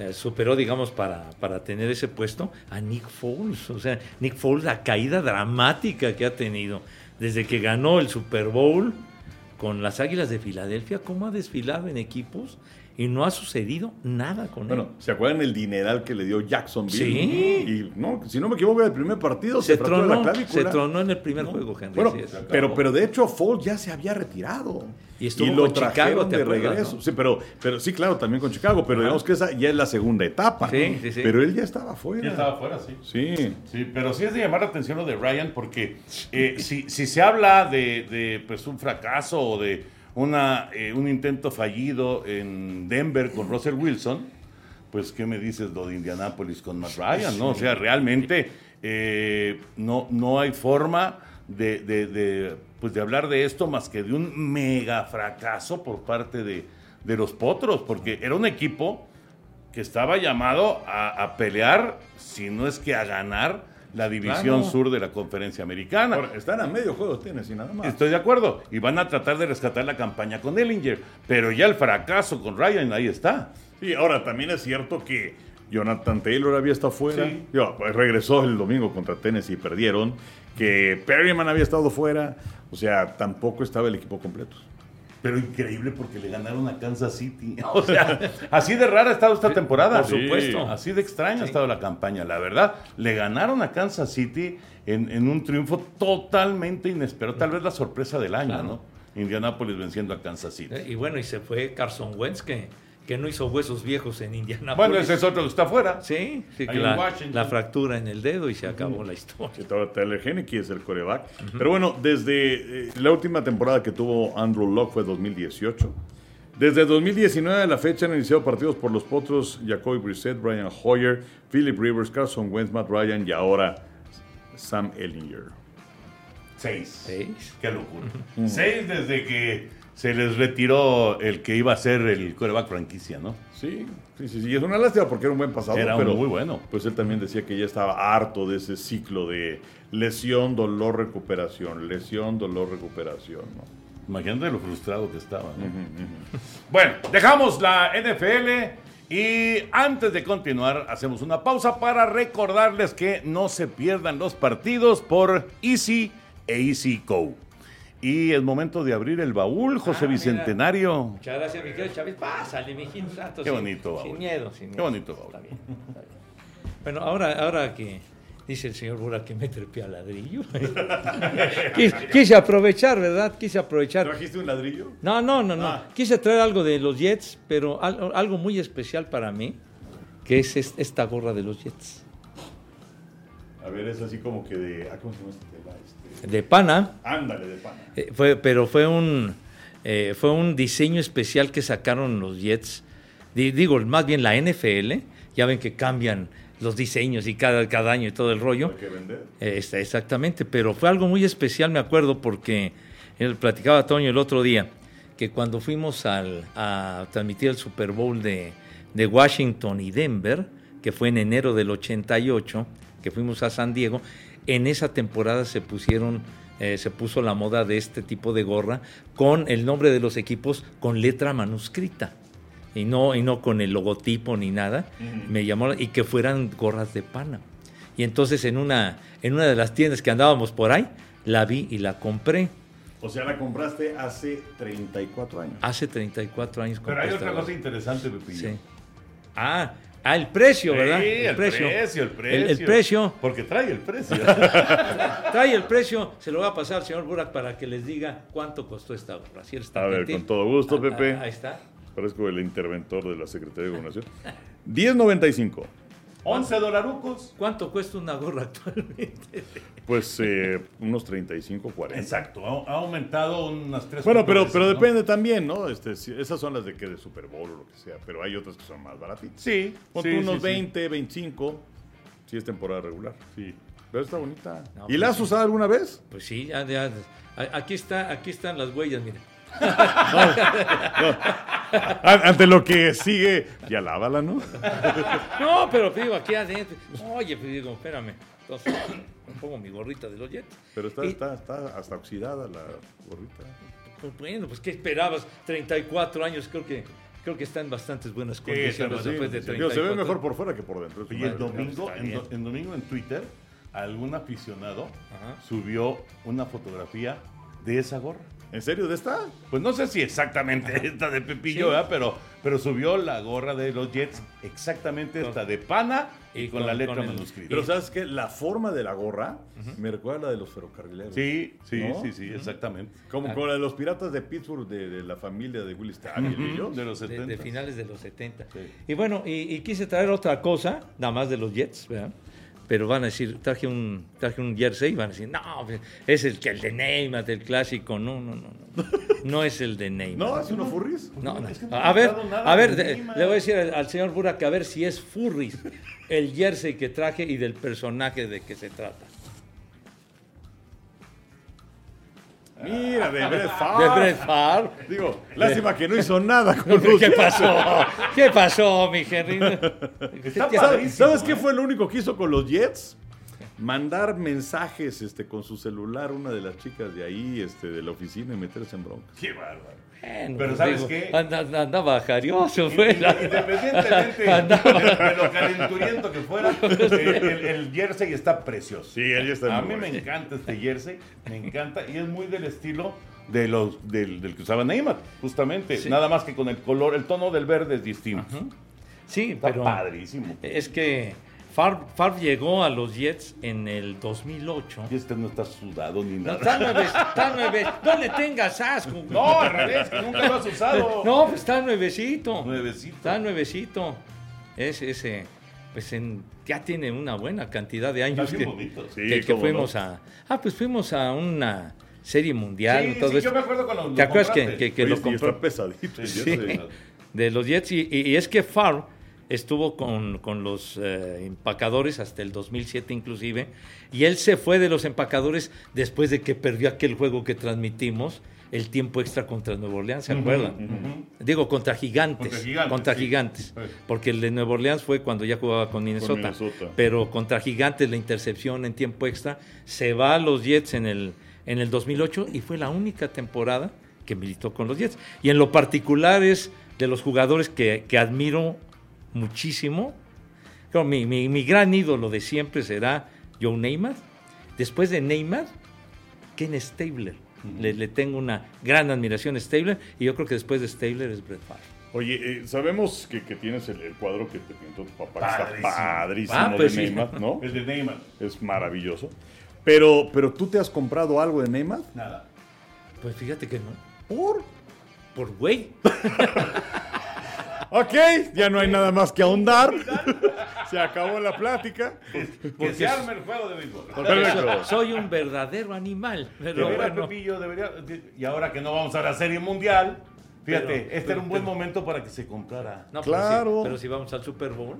eh, superó, digamos, para, para tener ese puesto a Nick Foles. O sea, Nick Foles, la caída dramática que ha tenido desde que ganó el Super Bowl con las Águilas de Filadelfia, cómo ha desfilado en equipos y no ha sucedido nada con Bueno, él. ¿se acuerdan el dineral que le dio Jacksonville? Sí. Y no, si no me equivoco, el primer partido se, tronó, la clavícula. se tronó en el primer juego, Henry. Bueno, sí pero, pero de hecho Foles ya se había retirado. Y estuvo lo con Chicago, trajeron ¿te de acuerdas, regreso. no? Sí, pero, pero sí, claro, también con Chicago. Pero digamos que esa ya es la segunda etapa. Sí, sí, sí. Pero él ya estaba fuera. Ya estaba fuera, sí. Sí. Sí, pero sí es de llamar la atención lo de Ryan porque eh, si, si se habla de, de, pues, un fracaso o de una, eh, un intento fallido en Denver con Russell Wilson, pues ¿qué me dices lo de Indianapolis con Matt Ryan? ¿no? O sea, realmente eh, no, no hay forma de, de- de, pues, de hablar de esto más que de un mega fracaso por parte de, de los Potros, porque era un equipo que estaba llamado a, a pelear, si no es que a ganar, la división Claro. sur de la conferencia americana. Están a medio juego tenis y nada más. Estoy de acuerdo. Y van a tratar de rescatar la campaña con Ellinger. Pero ya el fracaso con Ryan ahí está. Sí, ahora también es cierto que Jonathan Taylor había estado fuera. Sí. Pues, regresó el domingo contra Tennessee y perdieron. Que Perryman había estado fuera. O sea, tampoco estaba el equipo completo. Pero increíble porque le ganaron a Kansas City. (laughs) O sea, así de rara ha estado esta temporada. por supuesto. Así de extraña ha estado la campaña. La verdad, le ganaron a Kansas City en, en un triunfo totalmente inesperado. Tal vez la sorpresa del año, Claro. ¿no? Indianapolis venciendo a Kansas City. Y bueno, y se fue Carson Wentz, que, que no hizo huesos viejos en Indianapolis. Bueno, ese es otro que está afuera. Sí, que la, fractura en el dedo y se acabó la historia. Que Tyler Henneke es el coreback. Pero bueno, desde eh, la última temporada que tuvo Andrew Locke fue 2018. Desde 2019 a la fecha han iniciado partidos por los Potros, Jacoby Brissett, Brian Hoyer, Philip Rivers, Carson Wentz, Matt Ryan y ahora Sam Ellinger. Seis. Seis. Qué locura. Seis desde que se les retiró el que iba a ser el coreback franquicia, ¿no? Sí, sí, sí, sí. Es una lástima porque era un buen pasador. Era pero muy bueno. Pues él también decía que ya estaba harto de ese ciclo de lesión, dolor, recuperación, lesión, dolor, recuperación. ¿no? Imagínate lo frustrado que estaba. ¿no? Bueno, dejamos la NFL y antes de continuar hacemos una pausa para recordarles que no se pierdan los partidos por Easy e Easy Go. Y es momento de abrir el baúl, José Ah, mira. Bicentenario. Muchas gracias, mi querido Chávez. Pásale, mijito santo. Qué sin- bonito, Sin Baúl. miedo, sin Qué miedo. bonito, Baúl. Está bien, está bien. Bueno, ahora, ahora que dice el señor Bura que me trepé al ladrillo. (laughs) quise, quise aprovechar, ¿verdad? Quise aprovechar. ¿Trajiste un ladrillo? No, no, no, no. Ah. Quise traer algo de los Jets, pero al- algo muy especial para mí, que es- esta gorra de los Jets. A ver, es así como que de. ah, ¿Cómo se llama este? Este, De pana. ándale, de pana. Eh, fue, pero fue un, eh, fue un diseño especial que sacaron los Jets. Di- digo, más bien la NFL. Ya ven que cambian los diseños y cada, cada año y todo el rollo. Hay que vender. Eh, está- exactamente, pero fue algo muy especial, me acuerdo, porque él platicaba a Toño el otro día, que cuando fuimos al- a transmitir el Super Bowl de, de Washington y Denver, que fue en enero del 88, que fuimos a San Diego, en esa temporada se pusieron, eh, se puso la moda de este tipo de gorra con el nombre de los equipos con letra manuscrita. Y no, y no con el logotipo ni nada, me llamó, y que fueran gorras de pana. Y entonces en una, en una de las tiendas que andábamos por ahí, la vi y la compré O sea, la compraste hace 34 años. hace 34 años. Pero hay otra cosa interesante, Pepillo. Sí. Ah, ah, el precio, ¿verdad? Sí, el precio, el precio. El, el precio. Porque trae el precio. (laughs) Trae el precio, se lo va a pasar al señor Burak para que les diga cuánto costó esta gorra. Si A ver, con todo gusto, Ah, Pepe. ah, ahí está. Parezco el interventor de la Secretaría de Gobernación. (laughs) 10.95. 11 dolarucos. ¿Cuánto cuesta una gorra (laughs) actualmente? Pues eh, unos 35, 40. Exacto, ha, ha aumentado unas tres Bueno, pero, veces, pero ¿no? depende también, ¿no? Este, si- esas son las de que de Super Bowl o lo que sea, pero hay otras que son más baratitas. Sí, Ponte sí, unos sí, sí. 20, 25, si es temporada regular. Sí. Pero está bonita. No, ¿Y pues la has sí. usado alguna vez? Pues sí, ya, Aquí, está, aquí están las huellas, mira. Ante lo que sigue, ya lávala, ¿no? No, pero digo, aquí adentro. Oye, pues digo, espérame. Entonces, me pongo mi gorrita de los Jets. Pero está, Y- está, está hasta oxidada la gorrita. Pues bueno, pues ¿qué esperabas? 34 años, creo que creo que está en bastantes buenas condiciones después de Sí, 34. se ve mejor por fuera que por dentro. Y el domingo, en, bien. do- en domingo en Twitter, algún aficionado Ajá. subió una fotografía de esa gorra. ¿En serio de esta? Pues no sé si exactamente esta de Pepillo, Sí. ¿verdad? Pero, pero subió la gorra de los Jets, exactamente esta de pana y, y con, con- la letra con el- manuscrita. Pero ¿sabes qué? La forma de la gorra me recuerda a la de los ferrocarrileros. sí, sí, ¿No? sí, sí, exactamente. Como Ah. con la de los piratas de Pittsburgh, de, de la familia de Willis Taggart y ellos. De los de, 70. de finales de los 70. Sí. Y bueno, y, y quise traer otra cosa, nada más de los Jets, ¿verdad? Pero van a decir, traje un, traje un jersey y van a decir, no, es el, que el de Neymar, el clásico. No, no, no, no. No es el de Neymar. (laughs) ¿No? ¿Es uno furries? No, no. Es que no A ver, a ver, de le voy a decir al, al señor Burak a ver si es Furris el jersey que traje y del personaje de que se trata. Mira, de Brett Favre. De Brett Favre. Digo, lástima que no hizo nada con los (laughs) ¿Qué pasó? ¿Qué pasó, mi Henry? Está ¿Qué- padrísimo, ¿Sabes qué fue lo único que hizo con los Jets? Mandar mensajes este, con su celular una de las chicas de ahí, este, de la oficina y meterse en broncas. Qué bárbaro. Bueno, Pero pues ¿sabes digo, qué? anda- andaba jarioso, fue. Independientemente de, de lo calenturiento que fuera, (laughs) el, el jersey está precioso. Sí, él ya está A muy mí me encanta este jersey, me encanta y es muy del estilo de los, del, del que usaba Neymar, justamente. Sí. Nada más que con el color, el tono del verde es distinto. Sí, Está pero padrísimo. es que Favre, Favre llegó a los Jets en el 2008. Y este no está sudado ni No, nada. está nueve, está nueve. No le tengas asco. (laughs) No, al revés, que nunca lo has usado. (laughs) No, pues está nuevecito. Nuevecito. Está nuevecito. Es ese, pues en- ya tiene una buena cantidad de años Está que, bonito. Sí, que, fuimos no. a. Ah, pues fuimos a una serie mundial. Sí, y todo sí, eso. yo me acuerdo cuando lo ¿Te acuerdas que, compraste. que- que Oye, lo compró? está pesadito. Sí, de los Jets. Y, y- y es que Favre estuvo con, con los eh, empacadores hasta el 2007 inclusive. Y él se fue de los empacadores después de que perdió aquel juego que transmitimos, el tiempo extra contra Nueva Orleans, ¿se acuerdan? Digo, contra gigantes. Contra Gigantes, Contra sí. gigantes. Sí. Porque el de Nueva Orleans fue cuando ya jugaba con Minnesota. Minnesota. Pero contra gigantes la intercepción en tiempo extra. Se va a los Jets en el, en el 2008 y fue la única temporada que militó con los Jets. Y en lo particular es de los jugadores que, que admiro muchísimo. Creo, mi, mi- mi gran ídolo de siempre será Joe Neymar. Después de Neymar, Ken Stabler. le, le tengo una gran admiración a Stabler y yo creo que después de Stabler es Brett Favre. Oye, eh, sabemos que, que tienes el, el cuadro que te pintó tu papá, que Padrísimo. está padrísimo Ah, pues de sí. Neymar, ¿no? El de Neymar. Es maravilloso. Pero, pero tú te has comprado algo de Neymar? Nada. Pues fíjate que no. ¿Por? Por güey. (laughs) Ok, ya no hay nada más que ahondar. Se acabó la plática. Que se arme el juego de béisbol. Porque Perfecto. so- soy un verdadero animal. Pero veras, bueno, Pepillo, debería. Y ahora que no vamos a la Serie Mundial, fíjate, Pero- este pero- era un buen pero- momento para que se comprara. no, Claro. Pero si, pero si vamos al Super Bowl,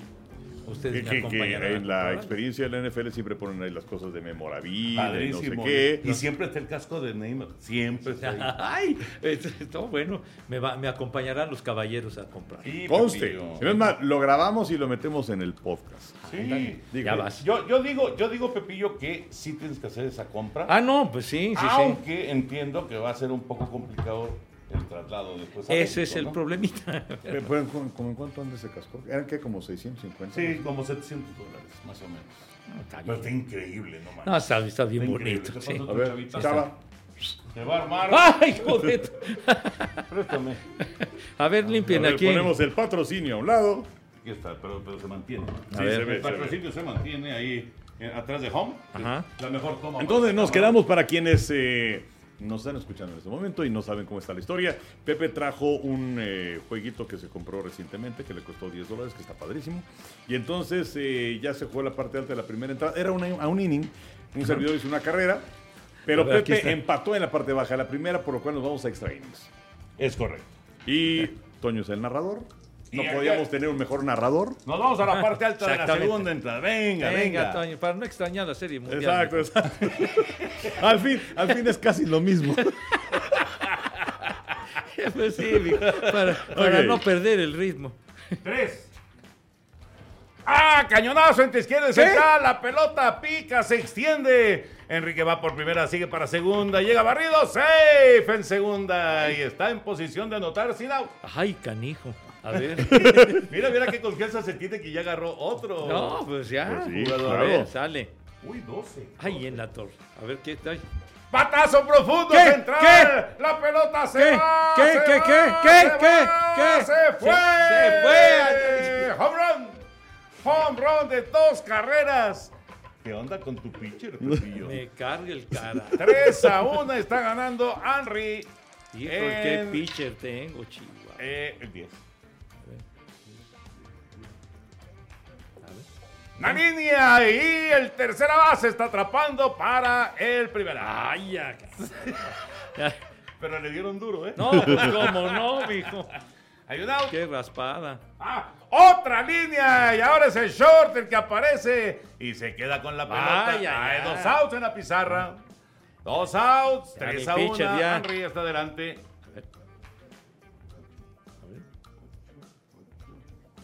ustedes Que, me que acompañarán. en la experiencia de la NFL siempre ponen ahí las cosas de memorabilia, y no sé qué. Y siempre está el casco de Neymar. Siempre está ahí. (laughs) Ay, esto bueno. Me, va- me acompañarán los caballeros a comprar. Sí, Conste. Es más, lo grabamos y lo metemos en el podcast. Sí. Digo, ya vas. Yo, yo digo, yo digo, Pepillo, que sí tienes que hacer esa compra. Ah, no, pues sí, sí, sí. aunque entiendo que va a ser un poco complicado el traslado después. a Ese México, es el ¿no? problemita. (laughs) Pero, ¿cómo- cuánto anda ese casco? ¿Eran qué? ¿Como 650? Sí, como 700 dólares, más o menos. está Pero bien. está increíble, no mames. No, está, está bien Está bonito. ¿Qué sí. A ver? Chava. Se va a armar. Ay, joder. (laughs) Préstame. A ver, A limpien ver, aquí. ponemos el patrocinio a un lado. Aquí está, pero, pero se mantiene. Sí, ver. se ve, El se ve. patrocinio se mantiene ahí eh, atrás de Home. Ajá. La mejor toma. Entonces nos quedamos para quienes eh, nos están escuchando en este momento y no saben cómo está la historia. Pepe trajo un eh, jueguito que se compró recientemente que le costó 10 dólares, que está padrísimo. Y entonces eh, ya se jugó la parte alta de la primera entrada. Era una- a un inning, un servidor hizo una carrera, pero ver, Pepe empató en la parte baja de la primera, por lo cual nos vamos a extra innings. Es correcto. Y Toño es el narrador. No podíamos tener un mejor narrador. Nos vamos a la parte alta de la segunda entrada. Venga, Venga, venga. Toño, para no extrañar la serie mundial. Exacto, exacto. (laughs) al, fin, al fin es casi lo mismo. (laughs) Pues sí, para, no perder el ritmo. Tres. ¡Ah! Cañonazo entre izquierda y central. La pelota pica, se extiende. Enrique va por primera, sigue para segunda. Llega barrido, safe en segunda. Y está en posición de anotar sin out. Ay, canijo. A ver. (laughs) Mira, mira qué confianza se tiene que ya agarró otro. No, pues ya. Pues sí, jugador. claro. A ver, sale. Uy, 12. Ay, en la torre. A ver qué tal. Patazo profundo ¿Qué? central. La pelota se ¿Qué? va. ¿Qué? se ¿Qué? va, ¿Qué? se ¿Qué? va, ¿Qué? Se fue. Se fue. Home run. Home run de dos carreras. ¿Qué onda con tu pitcher, Pepillo? Me carga el cara. (laughs) 3 a 1 está ganando Henry. Hijo, qué en, pitcher tengo, chihuahua. eh, el 10. La línea y el tercera base está atrapando para el primera. Ay, ya. (laughs) Pero le dieron duro, ¿eh? No, pues cómo no, mijo. Hay un out. Qué raspada. Ah, otra línea y ahora es el short el que aparece y se queda con la pelota. Ay, ay, Hay ay. dos outs en la pizarra. Dos outs, Ya, tres mi a pitcher, una. ya. Henry está adelante.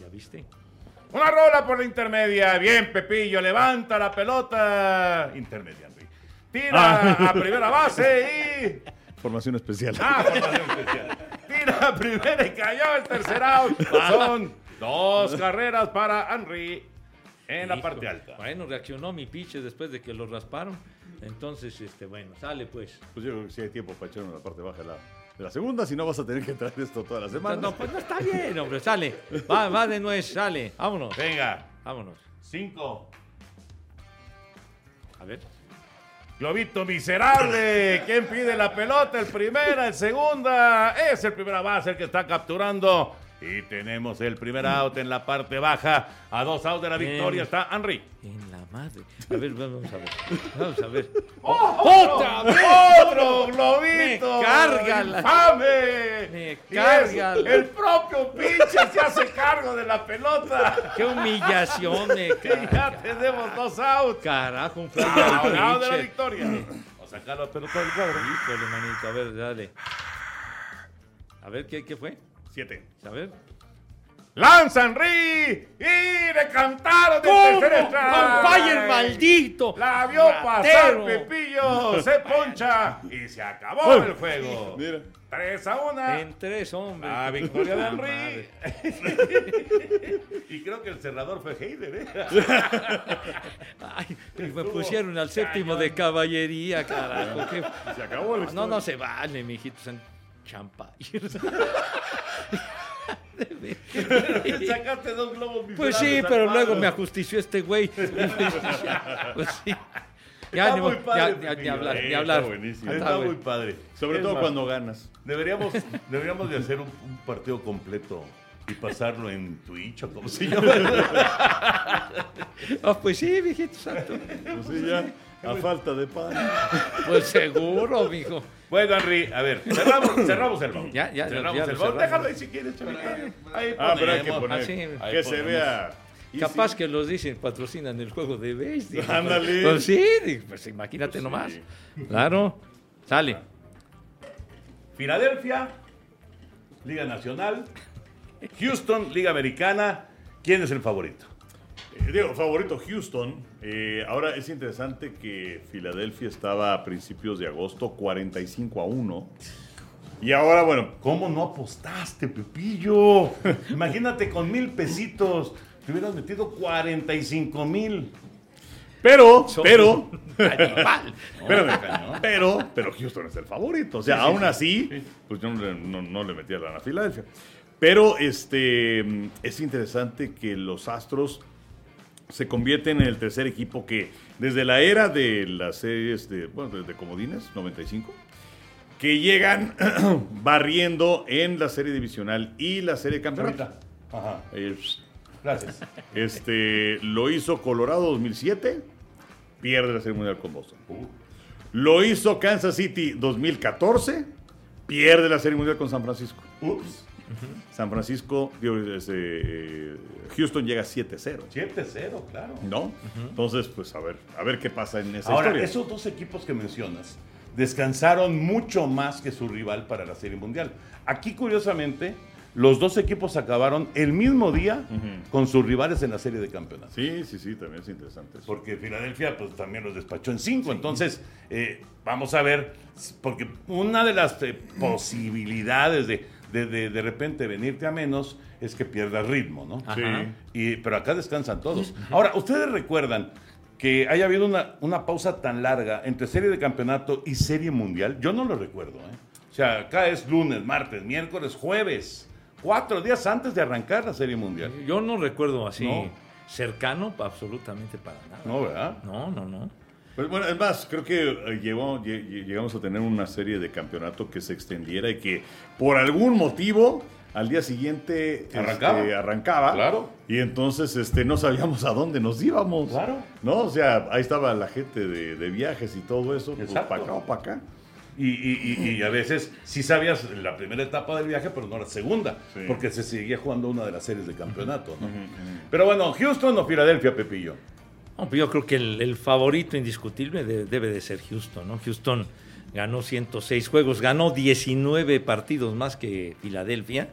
¿Ya viste? Una rola por la intermedia. Bien, Pepillo, levanta la pelota. Intermedia, Henry. Tira a primera base y. Formación especial. Ah, formación especial. Tira a primera y cayó el tercer out. Son dos carreras para Henry en la parte alta. Bueno, reaccionó mi pitcher después de que lo rasparon. Entonces, este, bueno, sale pues. Pues yo creo que sí hay tiempo para echar en la parte baja de la, la segunda, si no vas a tener que traer esto toda la semana. No, pues no está bien, hombre, sale. Va, va de nuez, sale. Vámonos, Venga, vámonos. cinco. A ver. Globito miserable. ¿Quién pide la pelota? El primera, el segunda. Es el primera base el que está capturando. Y tenemos el primer out en la parte baja. A dos outs de la victoria está Henry. En la madre. A ver, vamos a ver. Vamos a ver. ¡Otra vez! ¡Otro globito! Me carga la- ¡Infame! Me carga la- El propio pitcher se hace cargo de la pelota. Qué humillación, me Y (laughs) ya carga. tenemos dos outs. Carajo, un Ah, out de la victoria. O sacar la pelota del cuadro. Híjole, manito, a ver, dale. A ver, ¿qué, qué fue? Siete. A ver. Lanza Henry y le cantaron del ¿Cómo? tercer strike. ¡On fire, maldito! La vio pasar. Pepillo, se poncha y se acabó el juego. Mira. 3 a 1. En tres hombres. La victoria de Henry. (laughs) y creo que el cerrador fue Heider, ¿eh? (laughs) Ay, me pusieron al séptimo de caballería, carajo. qué- Se acabó el No, no se vale, mijitos. En champayos. (laughs) (laughs) Sacaste dos globos Pues sí, pero al luego me ajustició este güey. (laughs) Pues sí. Ya, Está ni, padre, ya- ya- ni Pepillo. hablar, Eh, ni está hablar. buenísimo. Está bueno. muy padre. Sobre Es todo más, cuando ganas. Deberíamos, deberíamos de hacer un, un partido completo y pasarlo en Twitch o como se llama. Ah, pues sí, mijito santo. Pues sí, ya. A falta de pan. Pues seguro, mijo. Bueno, Henry, a ver, cerramos, cerramos el baúl. Ya, ya, cerramos ya el baúl. Déjalo ahí si quieres, chavito. Ahí Ah, pero hay que poner. Ah, sí. Que se vea. Y Capaz sí, que los dicen patrocinan el juego de digo. Ándale. Pues sí, pues imagínate nomás. Claro. Sale. Filadelfia, Liga Nacional. Houston, Liga Americana. ¿Quién es el favorito? Eh, Digo, favorito Houston. Eh, ahora es interesante que Filadelfia estaba a principios de agosto 45 a 1. Y ahora, bueno, ¿Cómo no apostaste, Pepillo? (laughs) Imagínate con mil pesitos. Te hubieras metido 45 mil. pero, pero, (laughs) (laughs) cañón. pero, pero Houston es el favorito. O sea, aún así, pues yo no, le- no- no le metí a la a Filadelfia. Pero este es interesante que los Astros se convierten en el tercer equipo que desde la era de las series de, bueno, desde Comodines, 95, que llegan (clears throat) barriendo en la serie divisional y la serie de campeonato. Ahorita. Ajá. Eh, Gracias. Este, lo hizo Colorado 2007, pierde la serie mundial con Boston. Lo hizo Kansas City 2014, pierde la serie mundial con San Francisco. Ups. San Francisco, este, eh, Houston llega a 7-0, 7-0, claro. ¿no? Entonces, pues a ver, a ver qué pasa en esa Ahora, historia. esos dos equipos que mencionas descansaron mucho más que su rival para la Serie Mundial. Aquí, curiosamente, los dos equipos acabaron el mismo día con sus rivales en la Serie de Campeonatos. Sí, sí, sí, también es interesante. eso. Porque Filadelfia pues también los despachó en cinco. Entonces, eh, vamos a ver, porque una de las eh, posibilidades de, de, de, de repente venirte a menos es que pierdas ritmo, ¿no? Ajá. Y, pero acá descansan todos. Ahora, ¿ustedes recuerdan que haya habido una, una pausa tan larga entre serie de campeonato y serie mundial? Yo no lo recuerdo, ¿eh? O sea, acá es lunes, martes, miércoles, jueves. Cuatro días antes de arrancar la serie mundial. Yo no recuerdo así No. cercano absolutamente para nada. No, ¿verdad? No, no, no. Pues bueno, es más, creo que eh, llegó- llegamos a tener una serie de campeonato que se extendiera y que por algún motivo al día siguiente este, Arrancaba. arrancaba. Claro. Y entonces este, no sabíamos a dónde nos íbamos. Claro. ¿No? O sea, ahí estaba la gente de, de viajes y todo eso. Pues para acá o para acá. Y, y- y- y a veces sí sabías la primera etapa del viaje, pero no la segunda, Sí. porque se seguía jugando una de las series de campeonato. ¿no? Pero bueno, Houston o Filadelfia, Pepillo. Pues yo creo que el, favorito indiscutible de- debe de ser Houston, ¿no? Houston ganó 106 juegos, ganó 19 partidos más que Filadelfia.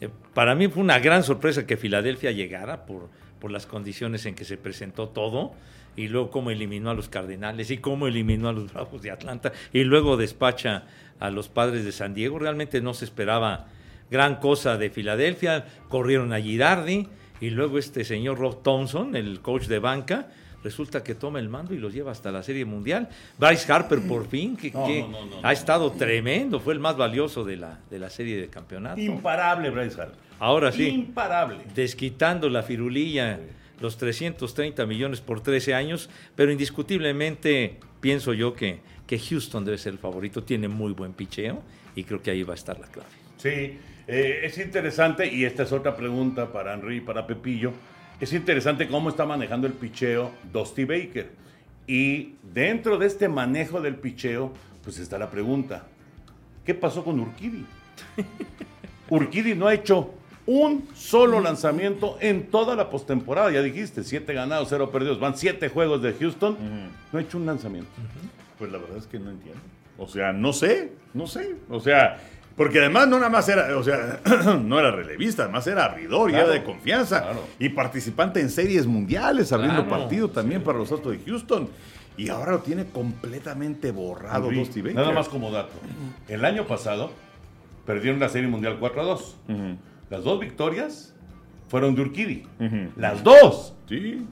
Eh, para mí fue una gran sorpresa que Filadelfia llegara por, por las condiciones en que se presentó todo y luego cómo eliminó a los Cardenales y cómo eliminó a los Bravos de Atlanta y luego despacha a los Padres de San Diego. Realmente no se esperaba gran cosa de Filadelfia. Corrieron a Girardi y luego este señor Rob Thompson, el coach de banca, resulta que toma el mando y los lleva hasta la Serie Mundial. Bryce Harper por fin, que, No, que no, no, no, ha estado tremendo, fue el más valioso de la, de la serie de campeonato. Imparable, Bryce Harper. Ahora sí, Imparable. desquitando la firulilla, los 330 millones por 13 años, pero indiscutiblemente pienso yo que, que Houston debe ser el favorito, tiene muy buen picheo y creo que ahí va a estar la clave. Sí, eh, es interesante, y esta es otra pregunta para Henry y para Pepillo. Es interesante cómo está manejando el picheo Dusty Baker. Y dentro de este manejo del picheo, pues está la pregunta: ¿qué pasó con Urquidi? (laughs) Urquidi no ha hecho un solo lanzamiento en toda la postemporada. Ya dijiste, siete ganados, cero perdidos. Van siete juegos de Houston. No ha hecho un lanzamiento. Pues la verdad es que no entiendo. O sea, no sé, no sé. O sea, porque además no nada más era, o sea, (clears throat) no era relevista, además era abridor y era de confianza. claro. Y participante en series mundiales, abriendo Claro, partido también para los Astros de Houston. Y ahora lo tiene completamente borrado Henry, Dusty Baker. Nada más como dato. El año pasado perdieron la Serie Mundial 4 a 2. Ujú, Las dos victorias fueron de Urquidi. Las dos. Sí.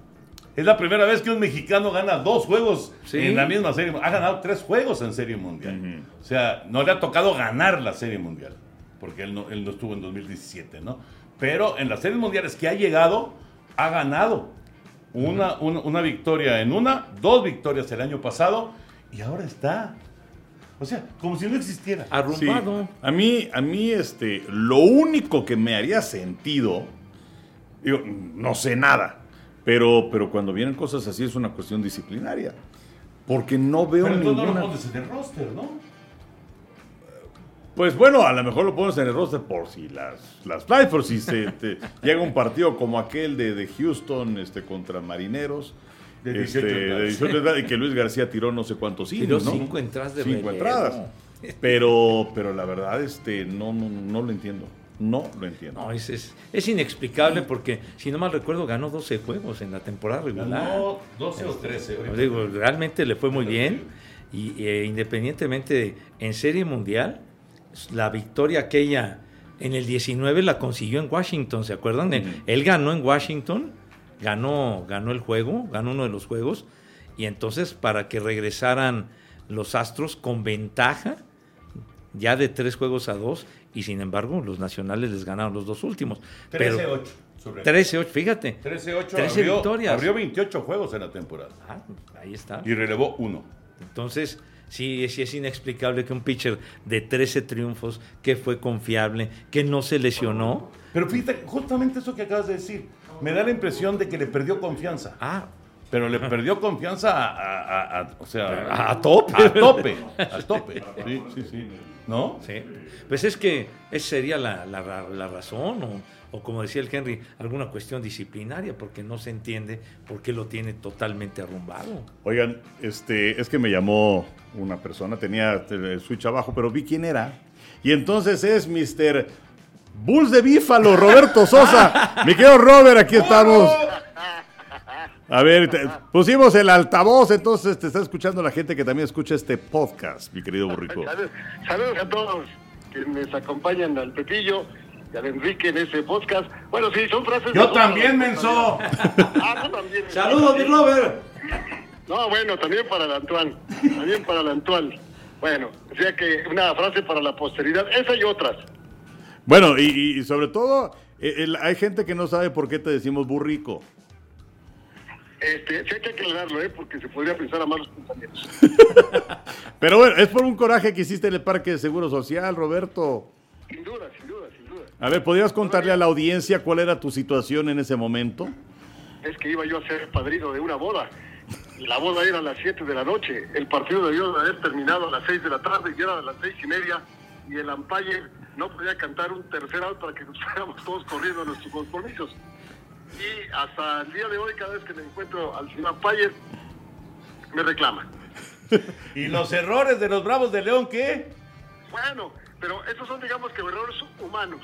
Es la primera vez que un mexicano gana dos juegos Sí. en la misma serie. Ha ganado tres juegos en Serie Mundial. O sea, no le ha tocado ganar la Serie Mundial. Porque él no, él no estuvo en 2017, ¿no? Pero en las series mundiales que ha llegado, ha ganado. Una, una, una victoria en una, dos victorias el año pasado y ahora está. O sea, como si no existiera. Sí. Arrumbado. A mí, a mí, este, lo único que me haría sentido, digo, no sé nada, pero, pero cuando vienen cosas así es una cuestión disciplinaria. Porque no veo Pero tú no ninguna. lo pones en el roster, ¿no? Pues bueno, a lo mejor lo pones en el roster por si las, las flies, por si se te (laughs) llega un partido como aquel de, de Houston este, contra Marineros. De este, 18 de entradas. 18 entradas, y que Luis García tiró no sé cuántos Tiró innings, ¿no? cinco entradas de Cinco entradas. (laughs) Pero, pero la verdad, este, no, no, no lo entiendo. No lo entiendo. No, es, es, es inexplicable porque, si no mal recuerdo, ganó 12 juegos en la temporada regular. Ganó 12 o 13. Os digo, realmente le fue muy bien y eh, independientemente en Serie Mundial, la victoria aquella en el 19 la consiguió en Washington, ¿se acuerdan? Él- Él ganó en Washington, ganó, ganó el juego, ganó uno de los juegos y entonces para que regresaran los Astros con ventaja ya de tres juegos a dos y sin embargo los nacionales les ganaron los dos últimos. Pero 13-8. sobre- 13-8, fíjate. 13-8. 13 abrió, victorias. Abrió 28 juegos en la temporada. Ah, ahí está. Y relevó uno. Entonces, sí, sí es inexplicable que un pitcher de 13 triunfos, que fue confiable, que no se lesionó. Pero fíjate, justamente eso que acabas de decir, me da la impresión de que le perdió confianza. Ah, Pero le perdió confianza a, a- a- a- o sea, a, a tope. a tope. A tope. Sí, sí, sí. ¿No? Sí. Pues es que esa sería la, la razón, o, o como decía el Henry, alguna cuestión disciplinaria, porque no se entiende por qué lo tiene totalmente arrumbado. Oigan, este, es que me llamó una persona, tenía el switch abajo, pero vi quién era. Y entonces es Mr. Bulls de Bífalo, Roberto Sosa. (laughs) Mi querido Robert, aquí estamos. A ver, te- pusimos el altavoz, entonces te está escuchando la gente que también escucha este podcast, mi querido burrico. Salud- (laughs) saludos a todos. quienes acompañan al Pepillo y al Enrique en ese podcast. Bueno, sí, son frases... Yo de- también, menso. Ah, tú también. Saludos, mi Robert. No, bueno, también para el Antoine. También para el Antoine. Bueno, o sea que una frase para la posteridad. Esa y otras. Bueno, y, sobre todo, eh, el- hay gente que no sabe por qué te decimos burrico. Este, sí hay que aclararlo, ¿eh? Porque se podría pensar a malos pensamientos. (laughs) Pero bueno, es por un coraje que hiciste en el Parque de Seguro Social, Roberto. Sin duda, sin duda, sin duda. A ver, ¿podrías contarle a la audiencia cuál era tu situación en ese momento? Es que iba yo a ser padrino de una boda. La boda era a las 7 de la noche. El partido debió de haber terminado a las 6 de la tarde y era a las seis y media. Y el umpire no podía cantar un tercer out para que nos fuéramos todos corriendo a nuestros compromisos. Y hasta el día de hoy, cada vez que me encuentro al señor umpire, me reclama. (laughs) ¿Y los errores de los Bravos de León qué? Bueno, pero esos son, digamos que errores humanos.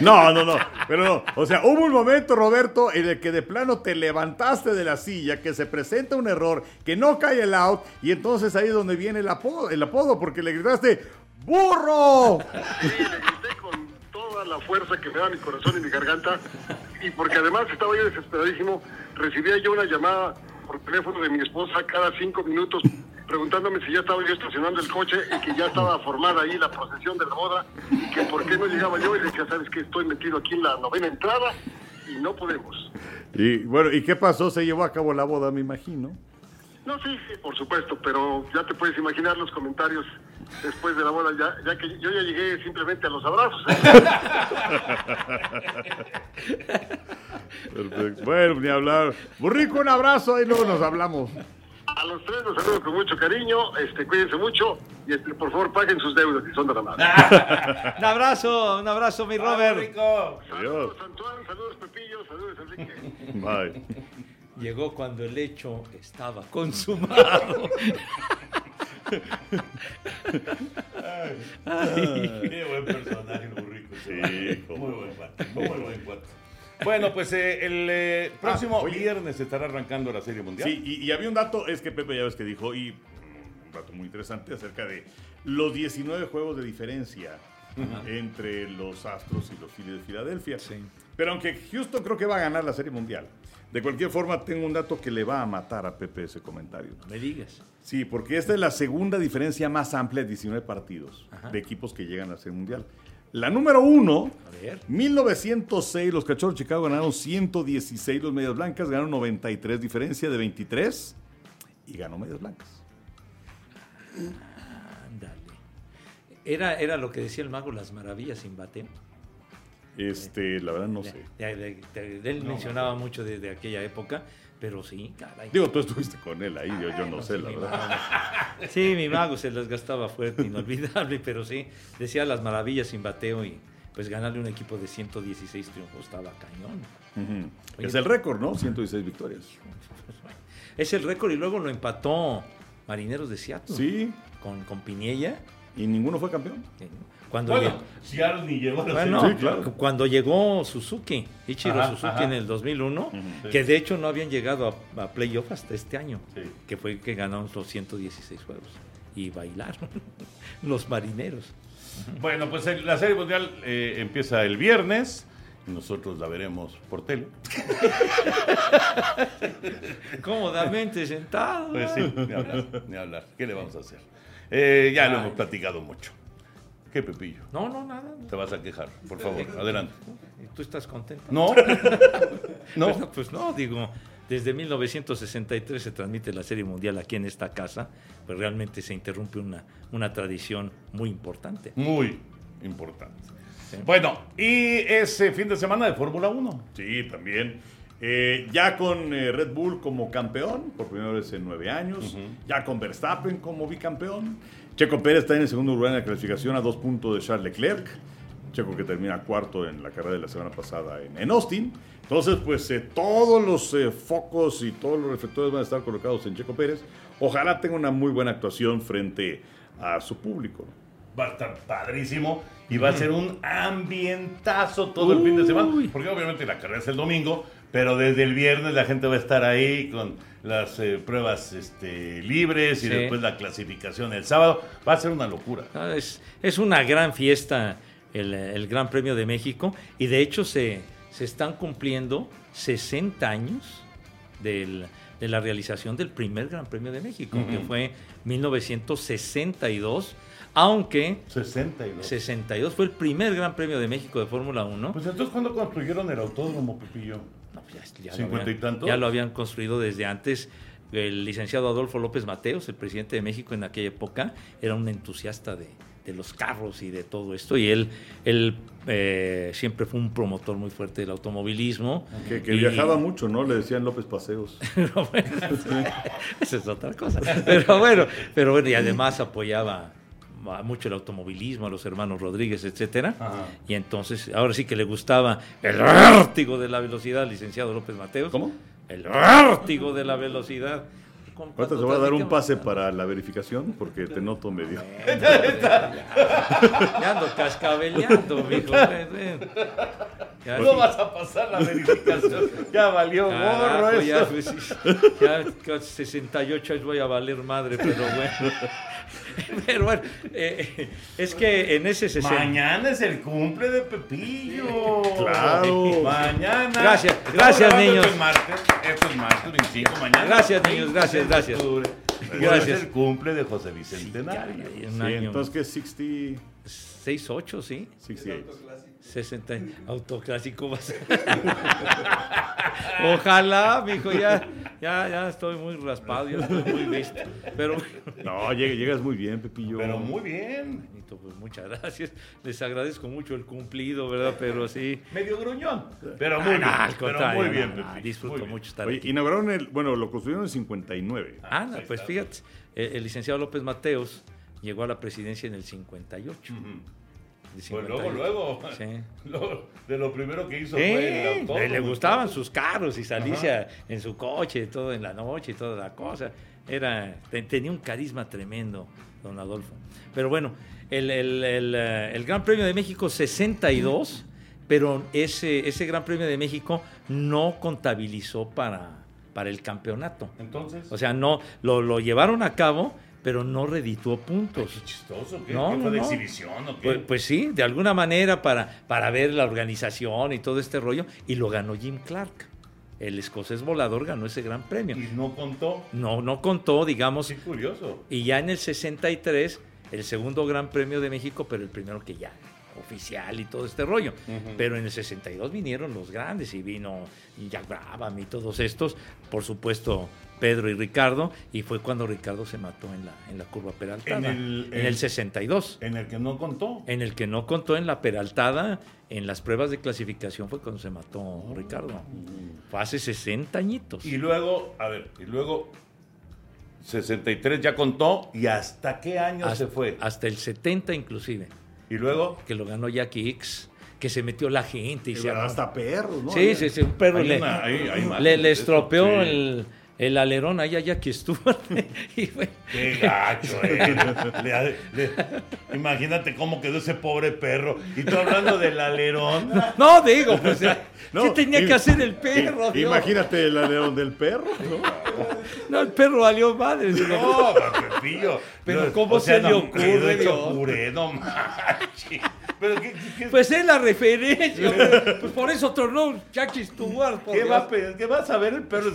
No, no, no. Pero no. O sea, hubo un momento, Roberto, en el que de plano te levantaste de la silla, que se presenta un error, que no cae el out, y entonces ahí es donde viene el apodo, el apodo porque le gritaste ¡Burro! Sí, la fuerza que me da mi corazón y mi garganta. Y porque además estaba yo desesperadísimo, recibía yo una llamada por teléfono de mi esposa cada cinco minutos preguntándome si ya estaba yo estacionando el coche y que ya estaba formada ahí la procesión de la boda y que por qué no llegaba yo y decía, sabes que estoy metido aquí en la novena entrada y no podemos. Y bueno, ¿y qué pasó? Se llevó a cabo la boda, me imagino. No, sí, sí, por supuesto, pero ya te puedes imaginar los comentarios después de la boda, ya, ya que yo ya llegué simplemente a los abrazos. ¿eh? Perfecto. Bueno, ni hablar. Burrico, un abrazo y luego nos hablamos. A los tres los saludo con mucho cariño, este, cuídense mucho y este, por favor paguen sus deudas que son de la madre. (laughs) Un abrazo, un abrazo, mi Robert. Rico. Saludos Antoine, saludos Pepillo, saludos Enrique. Bye. Llegó cuando el hecho estaba consumado. (laughs) Qué buen personaje, el burrico. Sí, cómo muy buen cuate, muy buen cuate. Bueno, pues eh, el eh, próximo oye. viernes estará arrancando la Serie Mundial. Sí, y, y había un dato, es que Pepe ya ves que dijo, y mm, un dato muy interesante acerca de los 19 juegos de diferencia entre los Astros y los Phillies de Filadelfia. Pero aunque Houston creo que va a ganar la Serie Mundial, de cualquier forma tengo un dato que le va a matar a Pepe ese comentario. No me digas. Sí, porque esta es la segunda diferencia más amplia de 19 partidos de equipos que llegan a Serie Mundial. La número uno, A ver. 1906, los Cachorros de Chicago ganaron 116, los Medias Blancas ganaron 93, diferencia de 23, y ganó Medias Blancas. Ándale. Era, era lo que decía el mago, las maravillas sin bateo. Este, la verdad no sé. Él mencionaba mucho de, de aquella época, pero sí, caray. Digo, tú estuviste con él ahí, yo, yo no sé, la verdad. (laughs) Sí, mi mago se las gastaba fuerte, inolvidable, (laughs) pero sí, decía las maravillas sin bateo y pues ganarle un equipo de 116 triunfos estaba cañón. Es el récord, ¿no? 116 victorias. (laughs) Es el récord y luego lo empató Marineros de Seattle. Sí, Con, con Piñella. y ninguno fue campeón. Cuando Bueno, llegó- Seattle ni llegó a la Bueno, Serie Sí, claro. cuando llegó Suzuki, Ichiro Ajá, Suzuki ajá. en el 2001, Sí. que de hecho no habían llegado a, a playoff hasta este año, Sí. que fue que ganaron los 116 juegos y bailaron (laughs) los marineros. Bueno, pues el- la Serie Mundial eh, empieza el viernes. Nosotros la veremos por tele. (laughs) Cómodamente sentado. Pues sí, ni hablar, ni hablar. ¿Qué le vamos a hacer? Eh, ya lo hemos platicado mucho. ¿Qué, Pepillo? No, no, nada. Te vas a quejar, por favor, adelante. ¿Y ¿Tú estás contento? No, (laughs) no. Bueno, pues no, digo, desde 1963 se transmite la Serie Mundial aquí en esta casa, pues realmente se interrumpe una, una tradición muy importante. Muy importante. Bueno, y ese fin de semana de Fórmula 1. Sí, también. Eh, ya con eh, Red Bull como campeón, por primera vez en nueve años. Ya con Verstappen como bicampeón. Checo Pérez está en el segundo lugar en la clasificación a dos puntos de Charles Leclerc. Checo que termina cuarto en la carrera de la semana pasada en, en Austin. Entonces, pues eh, todos los eh, focos y todos los reflectores van a estar colocados en Checo Pérez. Ojalá tenga una muy buena actuación frente a su público. Va a estar padrísimo y va a ser un ambientazo todo el fin de semana. Porque obviamente la carrera es el domingo, pero desde el viernes la gente va a estar ahí con las eh, pruebas este, libres y Sí. después la clasificación el sábado. Va a ser una locura. Ah, Es, es una gran fiesta el, el Gran Premio de México y de hecho se, se están cumpliendo 60 años del- de la realización del primer Gran Premio de México, que fue 1962, aunque 62. 62 fue el primer Gran Premio de México de Fórmula 1. Pues entonces, ¿cuándo construyeron el autódromo, Pepillo? Ya, ya lo ¿Cincuenta y habían- tantos? ya lo habían construido desde antes. El licenciado Adolfo López Mateos, el presidente de México en aquella época, era un entusiasta de, de los carros y de todo esto. Y él, él eh, siempre fue un promotor muy fuerte del automovilismo. Que, que Y- viajaba mucho, ¿no? Le decían López Paseos. (laughs) bueno, (laughs) esa es otra cosa. Pero bueno, pero bueno, y además apoyaba mucho el automovilismo, a los hermanos Rodríguez, etcétera. Ajá. Y entonces, ahora sí que le gustaba el vértigo de la velocidad licenciado López Mateos. ¿Cómo? El vértigo de la velocidad. ¿Cómo- Ahorita cuánto se va a dar un pase para la verificación porque te noto medio. (laughs) Ya ando cascabeleando, mijo. (laughs) ven. Ya, No vas a pasar la verificación. Ya valió gorro ya, eso. ya casi 68 años voy a valer madre, pero bueno. (laughs) (laughs) Pero bueno, eh, es que en ese 60... Mañana es el cumple de Pepillo. Claro. Mañana. Gracias, gracias, niños. Esto es martes. Esto es martes 25. Mañana. Gracias, niños, 20 gracias, gracias. Gracias. Es el cumple de José. Ya, un Sí, entonces, ¿qué es 60, 6-8, sí. 68? 60 autoclásico va a ser. Ojalá, mijo, ya, ya, ya estoy muy raspado, ya estoy muy visto. Pero (laughs) No, lleg- llegas muy bien, Pepillo. Pero muy bien. Benito, pues muchas gracias. Les agradezco mucho el cumplido, ¿verdad? Pero sí. Medio gruñón. Pero muy Ah, bien. no, al pero contrario, muy bien, no, Pepillo. disfruto muy bien. mucho estar Oye, aquí. inauguraron el. Bueno, lo construyeron en 59. Ah, no, pues fíjate, eh, el licenciado López Mateos llegó a la presidencia en el 58. Ujú. de Pues 58. luego, luego. Sí. (laughs) Lo- de lo primero que hizo Sí, fue el le, gustaban sus carros y salirse Ajá. a- en su coche, todo en la noche y toda la cosa. Era, te- tenía un carisma tremendo, don Adolfo. Pero bueno, el, el- el, eh, el Gran Premio de México 62, pero ese, ese Gran Premio de México no contabilizó para, para el campeonato. Entonces. O sea, no lo, lo llevaron a cabo, pero no redituó puntos. qué chistoso. ¿Qué, No, ¿Qué no, fue de no. exhibición o qué? Pues, pues sí, de alguna manera para, para ver la organización y todo este rollo. Y lo ganó Jim Clark. El escocés volador ganó ese gran premio. y no contó. No, no contó, digamos. Sí, curioso. Y ya en el 63, el segundo gran premio de México, pero el primero que ya oficial y todo este rollo. Pero en el 62 vinieron los grandes y vino Jack Brabham y todos estos, por supuesto Pedro y Ricardo, y fue cuando Ricardo se mató en la, en la curva peraltada. En el- en el en- 62 En el que no contó. en el que no contó en la peraltada, en las pruebas de clasificación fue cuando se mató Ricardo. Fue hace 60 añitos. Y luego, a ver, y luego 63 ya contó. ¿Y hasta qué año hasta, se fue? hasta el 70 inclusive, Y luego. que lo ganó Jackie X, que se metió la gente y se armó. Hasta perros, ¿no? Sí, sí, sí, un perro Hay le, una- hay- hay imágenes le, estropeó sí. el, el alerón allá Jackie Stewart. y fue- ¡Qué gacho, eh! Le- le- imagínate cómo quedó ese pobre perro. Y tú hablando del alerón. no, digo, pues, No, ¿qué tenía que hacer el perro? Imagínate el alerón del perro, ¿no? No, el perro valió madre. No, Pepillo. Pero No, ¿cómo o sea, se le no, ocurre, Dios? puré, no manches. Pero ¿qué, qué- qué- Pues es la referencia. Pues por eso tornó Jackie Stewart. por qué Dios. va, a pe- qué va a saber el perro?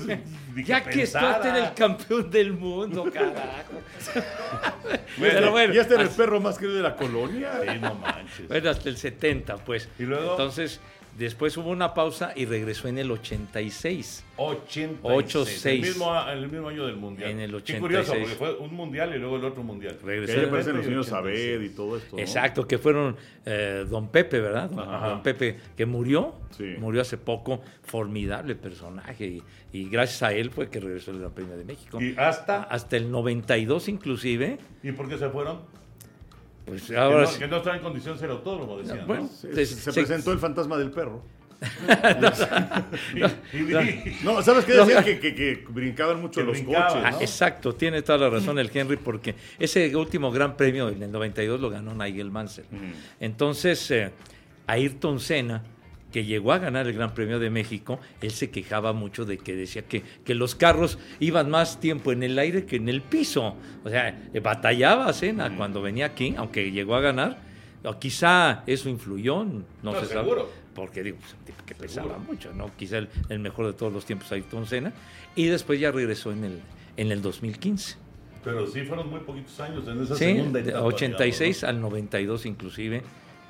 ni que pensara? Stewart era el campeón del mundo, carajo. (laughs) Bueno, bueno, y este era el perro más querido de la colonia. Sí, no manches. Bueno, hasta el 70, pues. ¿Y luego? Entonces, después hubo una pausa y regresó en el 86. 86. 86. El mismo, el mismo año del mundial. En el Qué curioso, 86. porque fue un mundial y luego el otro mundial. Que Regresó ahí en- aparecen los 70 y niños 86. Sabed y todo esto. ¿no? Exacto, que fueron eh, Don Pepe, ¿verdad? Don, Ajá. Don Pepe, que murió, Sí. murió hace poco, formidable personaje, y, y gracias a él fue que regresó el Gran Premio de México. Y hasta. Hasta el 92 inclusive, ¿Y por qué se fueron? Pues Que ahora... no, sí- que no estaba en condiciones el autódromo, decían. ¿no? bueno, Se, se presentó el fantasma del perro. (laughs) No, ¿sabes qué No, decían? no. Que, que, que brincaban mucho Que los brincaban, coches, Ah, exacto, tiene toda la razón el Henry, porque ese último gran premio en el 92 lo ganó Nigel Mansell. Entonces, eh, Ayrton Senna, que llegó a ganar el Gran Premio de México, él se quejaba mucho de que decía que, que los carros iban más tiempo en el aire que en el piso. O sea, eh, batallaba Senna cuando venía aquí, aunque llegó a ganar. O quizá eso influyó, no, No, se sabe. seguro. Porque digo, pues, que pesaba mucho, ¿no? Quizá el, el mejor de todos los tiempos, Ayrton Senna. Y después ya regresó en el, en el 2015. Pero sí fueron muy poquitos años en esa Sí, segunda de etapa. 86 digamos, al 92 inclusive,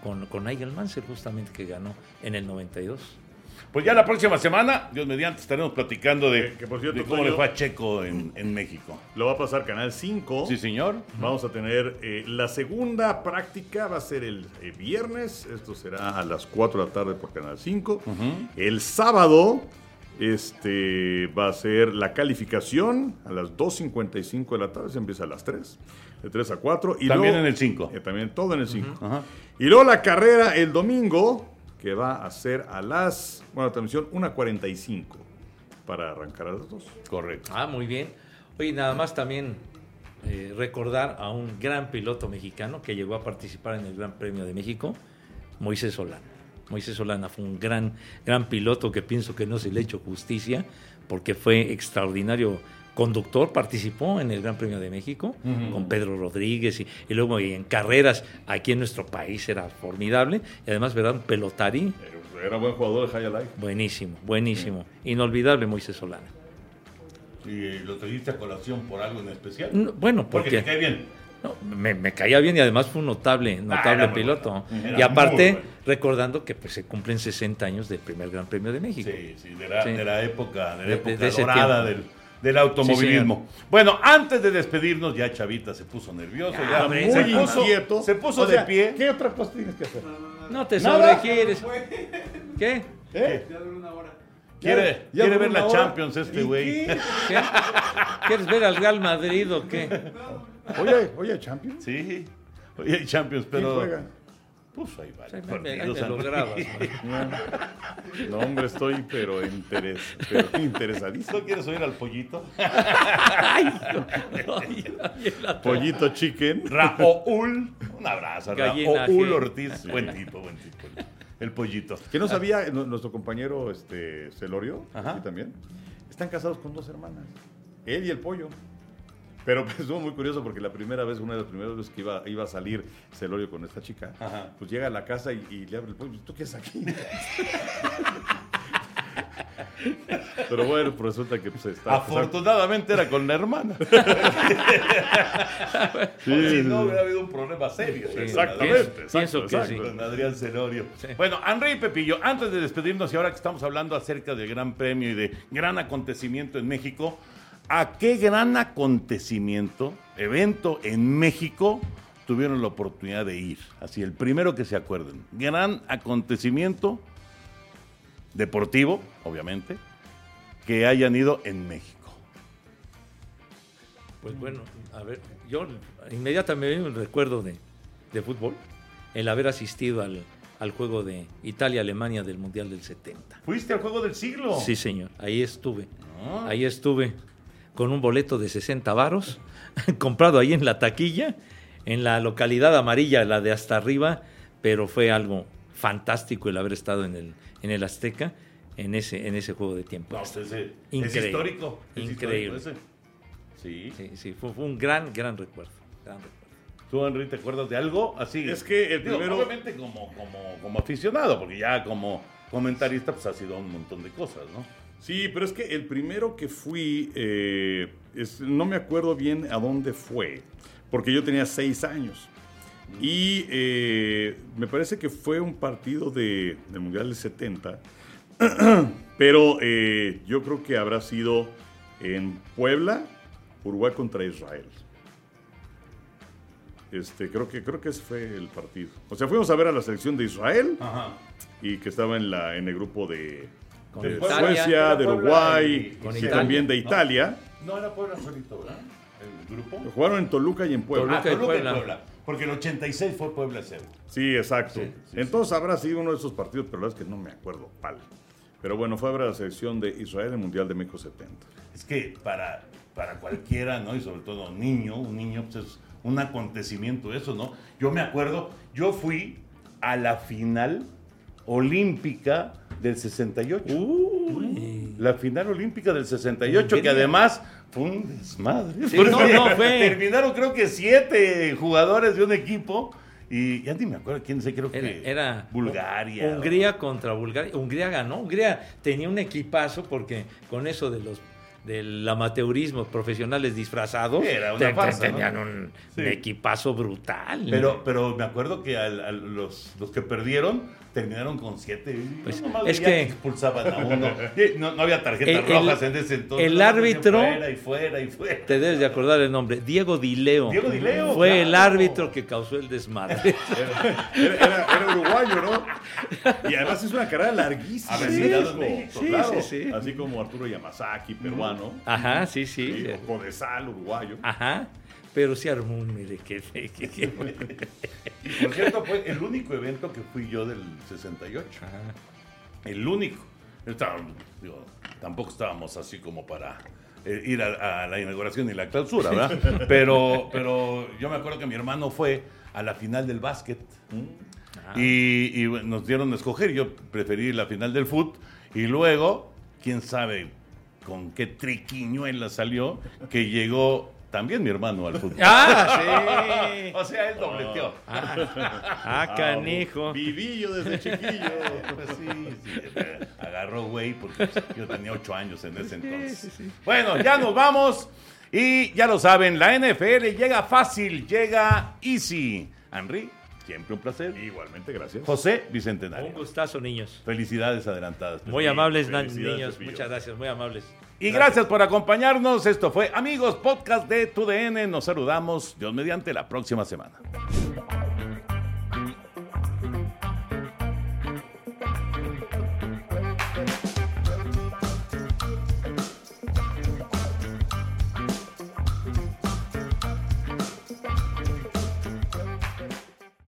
con, con Nigel Mansell justamente que ganó en el 92. ¿no? Pues ya la próxima semana, Dios mediante, estaremos platicando de, Que- que por cierto, de cómo Toño- le fue a Checo en, en México. Lo va a pasar Canal 5. Sí, señor. Vamos a tener eh, la segunda práctica, va a ser el, eh, viernes, esto será a las 4 de la tarde por Canal 5. El sábado este, va a ser la calificación a las 2.55 de la tarde, se empieza a las 3, de 3 a 4. Y También luego- en el 5. eh, también todo en el 5. Ajá. Y luego la carrera el domingo, que va a ser a las, bueno, transmisión 1.45 para arrancar a las 2. Correcto. Ah, muy bien. Oye, nada más también eh, recordar a un gran piloto mexicano que llegó a participar en el Gran Premio de México, Moisés Solana. Moisés Solana fue un gran, gran piloto que pienso que no se le ha hecho justicia porque fue extraordinario conductor, participó en el Gran Premio de México con Pedro Rodríguez y, y luego en carreras aquí en nuestro país era formidable y además, ¿verdad? Un pelotari Era- Era buen jugador de High Life. buenísimo, buenísimo, inolvidable Moisés Solana. ¿Y lo trajiste a colación por algo en especial? No, bueno, Porque porque... te cae bien. No, me, me caía bien y además fue un notable, notable Ah, muy piloto. bueno. Y aparte, bueno. recordando que pues, se cumplen 60 años del primer Gran Premio de México. Sí, sí, de la, Sí. de la época, de la De- época de ese dorada del. Del automovilismo. bueno, antes de despedirnos, ya Chavita se puso nervioso, ya, hombre, se, puso, inquieto. se puso O sea, de pie. ¿Qué otra cosa tienes que hacer? No te sobregires. ¿Qué? ¿Eh? Ya duró una hora. Quiere, Ya- ya quiere duró ver la hora. Champions este ¿Y güey. qué? ¿Qué? ¿Quieres ver al Real Madrid o qué? Oye, oye, Champions. Sí. Oye, hay Champions, ¿Quién pero. Pues lo grabas. (laughs) No, hombre, estoy pero, interes, pero interesadísimo. ¿No quieres oír al pollito? (laughs) Pollito chicken. Raúl. Un abrazo. Gallina Raúl. Ortiz. Buen tipo, buen tipo. El pollito. Que no sabía nu- nuestro compañero este, Celorio, Ajá. aquí también. Están casados con dos hermanas. Él y el pollo. Pero pues, estuvo muy curioso porque la primera vez, una de las primeras veces que iba, iba a salir Celorio con esta chica, Ajá. pues llega a la casa y, y le abre el pollo. ¿Tú qué haces aquí? (laughs) Pero bueno, pues resulta que pues está. Afortunadamente era con la hermana. (laughs) si no hubiera habido un problema serio. Exactamente. Pienso- que sí. Adrián Celorio. Bueno, Henry y Pepillo, antes de despedirnos y ahora que estamos hablando acerca del Gran Premio y de gran acontecimiento en México, ¿a qué gran acontecimiento, evento en México tuvieron la oportunidad de ir? Así, el primero que se acuerden. Gran acontecimiento deportivo, obviamente, que hayan ido en México. Pues bueno, a ver, yo inmediatamente me recuerdo de, de fútbol, el haber asistido al, al juego de Italia-Alemania del Mundial del 70. ¿Fuiste al juego del siglo? Sí, señor, ahí estuve. Ah. Ahí estuve con un boleto de 60 varos, (laughs) comprado ahí en la taquilla, en la localidad amarilla, la de hasta arriba, pero fue algo fantástico el haber estado en el, en el Azteca en ese, en ese juego de tiempo. No, pues ese- es Increíble. histórico. es Increíble. histórico ese. Sí. Sí, sí, fue, fue un gran, gran recuerdo. gran recuerdo. ¿Tú, Henry, te acuerdas de algo así? Es que el Digo, primero- Obviamente como, como, como aficionado, porque ya como comentarista pues ha sido un montón de cosas, ¿no? Sí, pero es que el primero que fui, eh, es- no me acuerdo bien a dónde fue, porque yo tenía seis años. Y eh, me parece que fue un partido de, del Mundial del 70, (clears throat) pero eh, yo creo que habrá sido en Puebla, Uruguay contra Israel. Este, creo que creo que ese fue el partido. O sea, fuimos a ver a la selección de Israel Ajá. y que estaba en la en el grupo de, Con de Italia. Suecia, de Uruguay y- con y Italia. también de Italia. No era Puebla solito, ¿verdad? El grupo. Jugaron en Toluca y en Puebla. Ah, Toluca y Toluca y Puebla. Puebla. Porque el 86 fue Puebla 0. Sí, exacto. Sí, sí, Entonces habrá sido uno de esos partidos, pero la verdad es que no me acuerdo cuál. Pero bueno, fue a la selección de Israel en el Mundial de México 70. Es que para, para cualquiera, ¿no? Y sobre todo un niño, un niño, pues es un acontecimiento eso, ¿no? Yo me acuerdo, yo fui a la final olímpica del 68. Uy. La final olímpica del 68, que además fue un desmadre. Sí, no, no, fue- Terminaron creo que siete jugadores de un equipo y ya ni me acuerdo quién sé, creo Era, que era Bulgaria. Hungría contra Bulgaria. Hungría ganó. Hungría tenía un equipazo porque con eso de los del amateurismo profesionales disfrazados Era una farsa, ¿no? tenían un, Sí. equipazo brutal. Pero, pero me acuerdo que los, los que perdieron terminaron con siete. Pues, es que- expulsaban a uno. No, no había tarjetas El- rojas en ese entonces. el árbitro- Fuera y fuera y fuera. Te debes de acordar el nombre. Diego Dileo. Diego Dileo, Fue claro. el árbitro que causó el desmadre. (laughs) Era, era- era uruguayo, ¿no? Y además es una carrera larguísima. A sí, México. sí, sí, claro. sí, sí. Así como Arturo Yamazaki, peruano. Ajá, sí, sí. Sí, o Codesal, uruguayo. Ajá. Pero sí armó un mire que, que- que- Por cierto, fue el único evento que fui yo del 68. El único. Digo, tampoco estábamos así como para eh, ir a, a la inauguración y la clausura, ¿verdad? (laughs) Pero, pero yo me acuerdo que mi hermano fue a la final del básquet. Y, y, bueno, nos dieron a escoger. Yo preferí la final del foot. Y luego, quién sabe con qué triquiñuela salió, que llegó también mi hermano al fútbol. ¡Ah, (laughs) sí! O sea, él dobleteó. ¡Ah, canijo! Vivillo desde chiquillo. Pues sí, sí, agarró güey porque yo tenía ocho años en ese entonces. Bueno, ya nos vamos y ya lo saben, la NFL llega fácil, llega easy. Henry, siempre un placer. Igualmente, gracias. José Un Bicentenario. gustazo, niños. Felicidades adelantadas. Muy Pepillo. amables, niños. Muchas gracias, muy amables. Y gracias por acompañarnos. Esto fue Amigos Podcast de TUDN. Nos saludamos, Dios mediante, la próxima semana.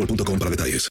boostmobile.com para detalles.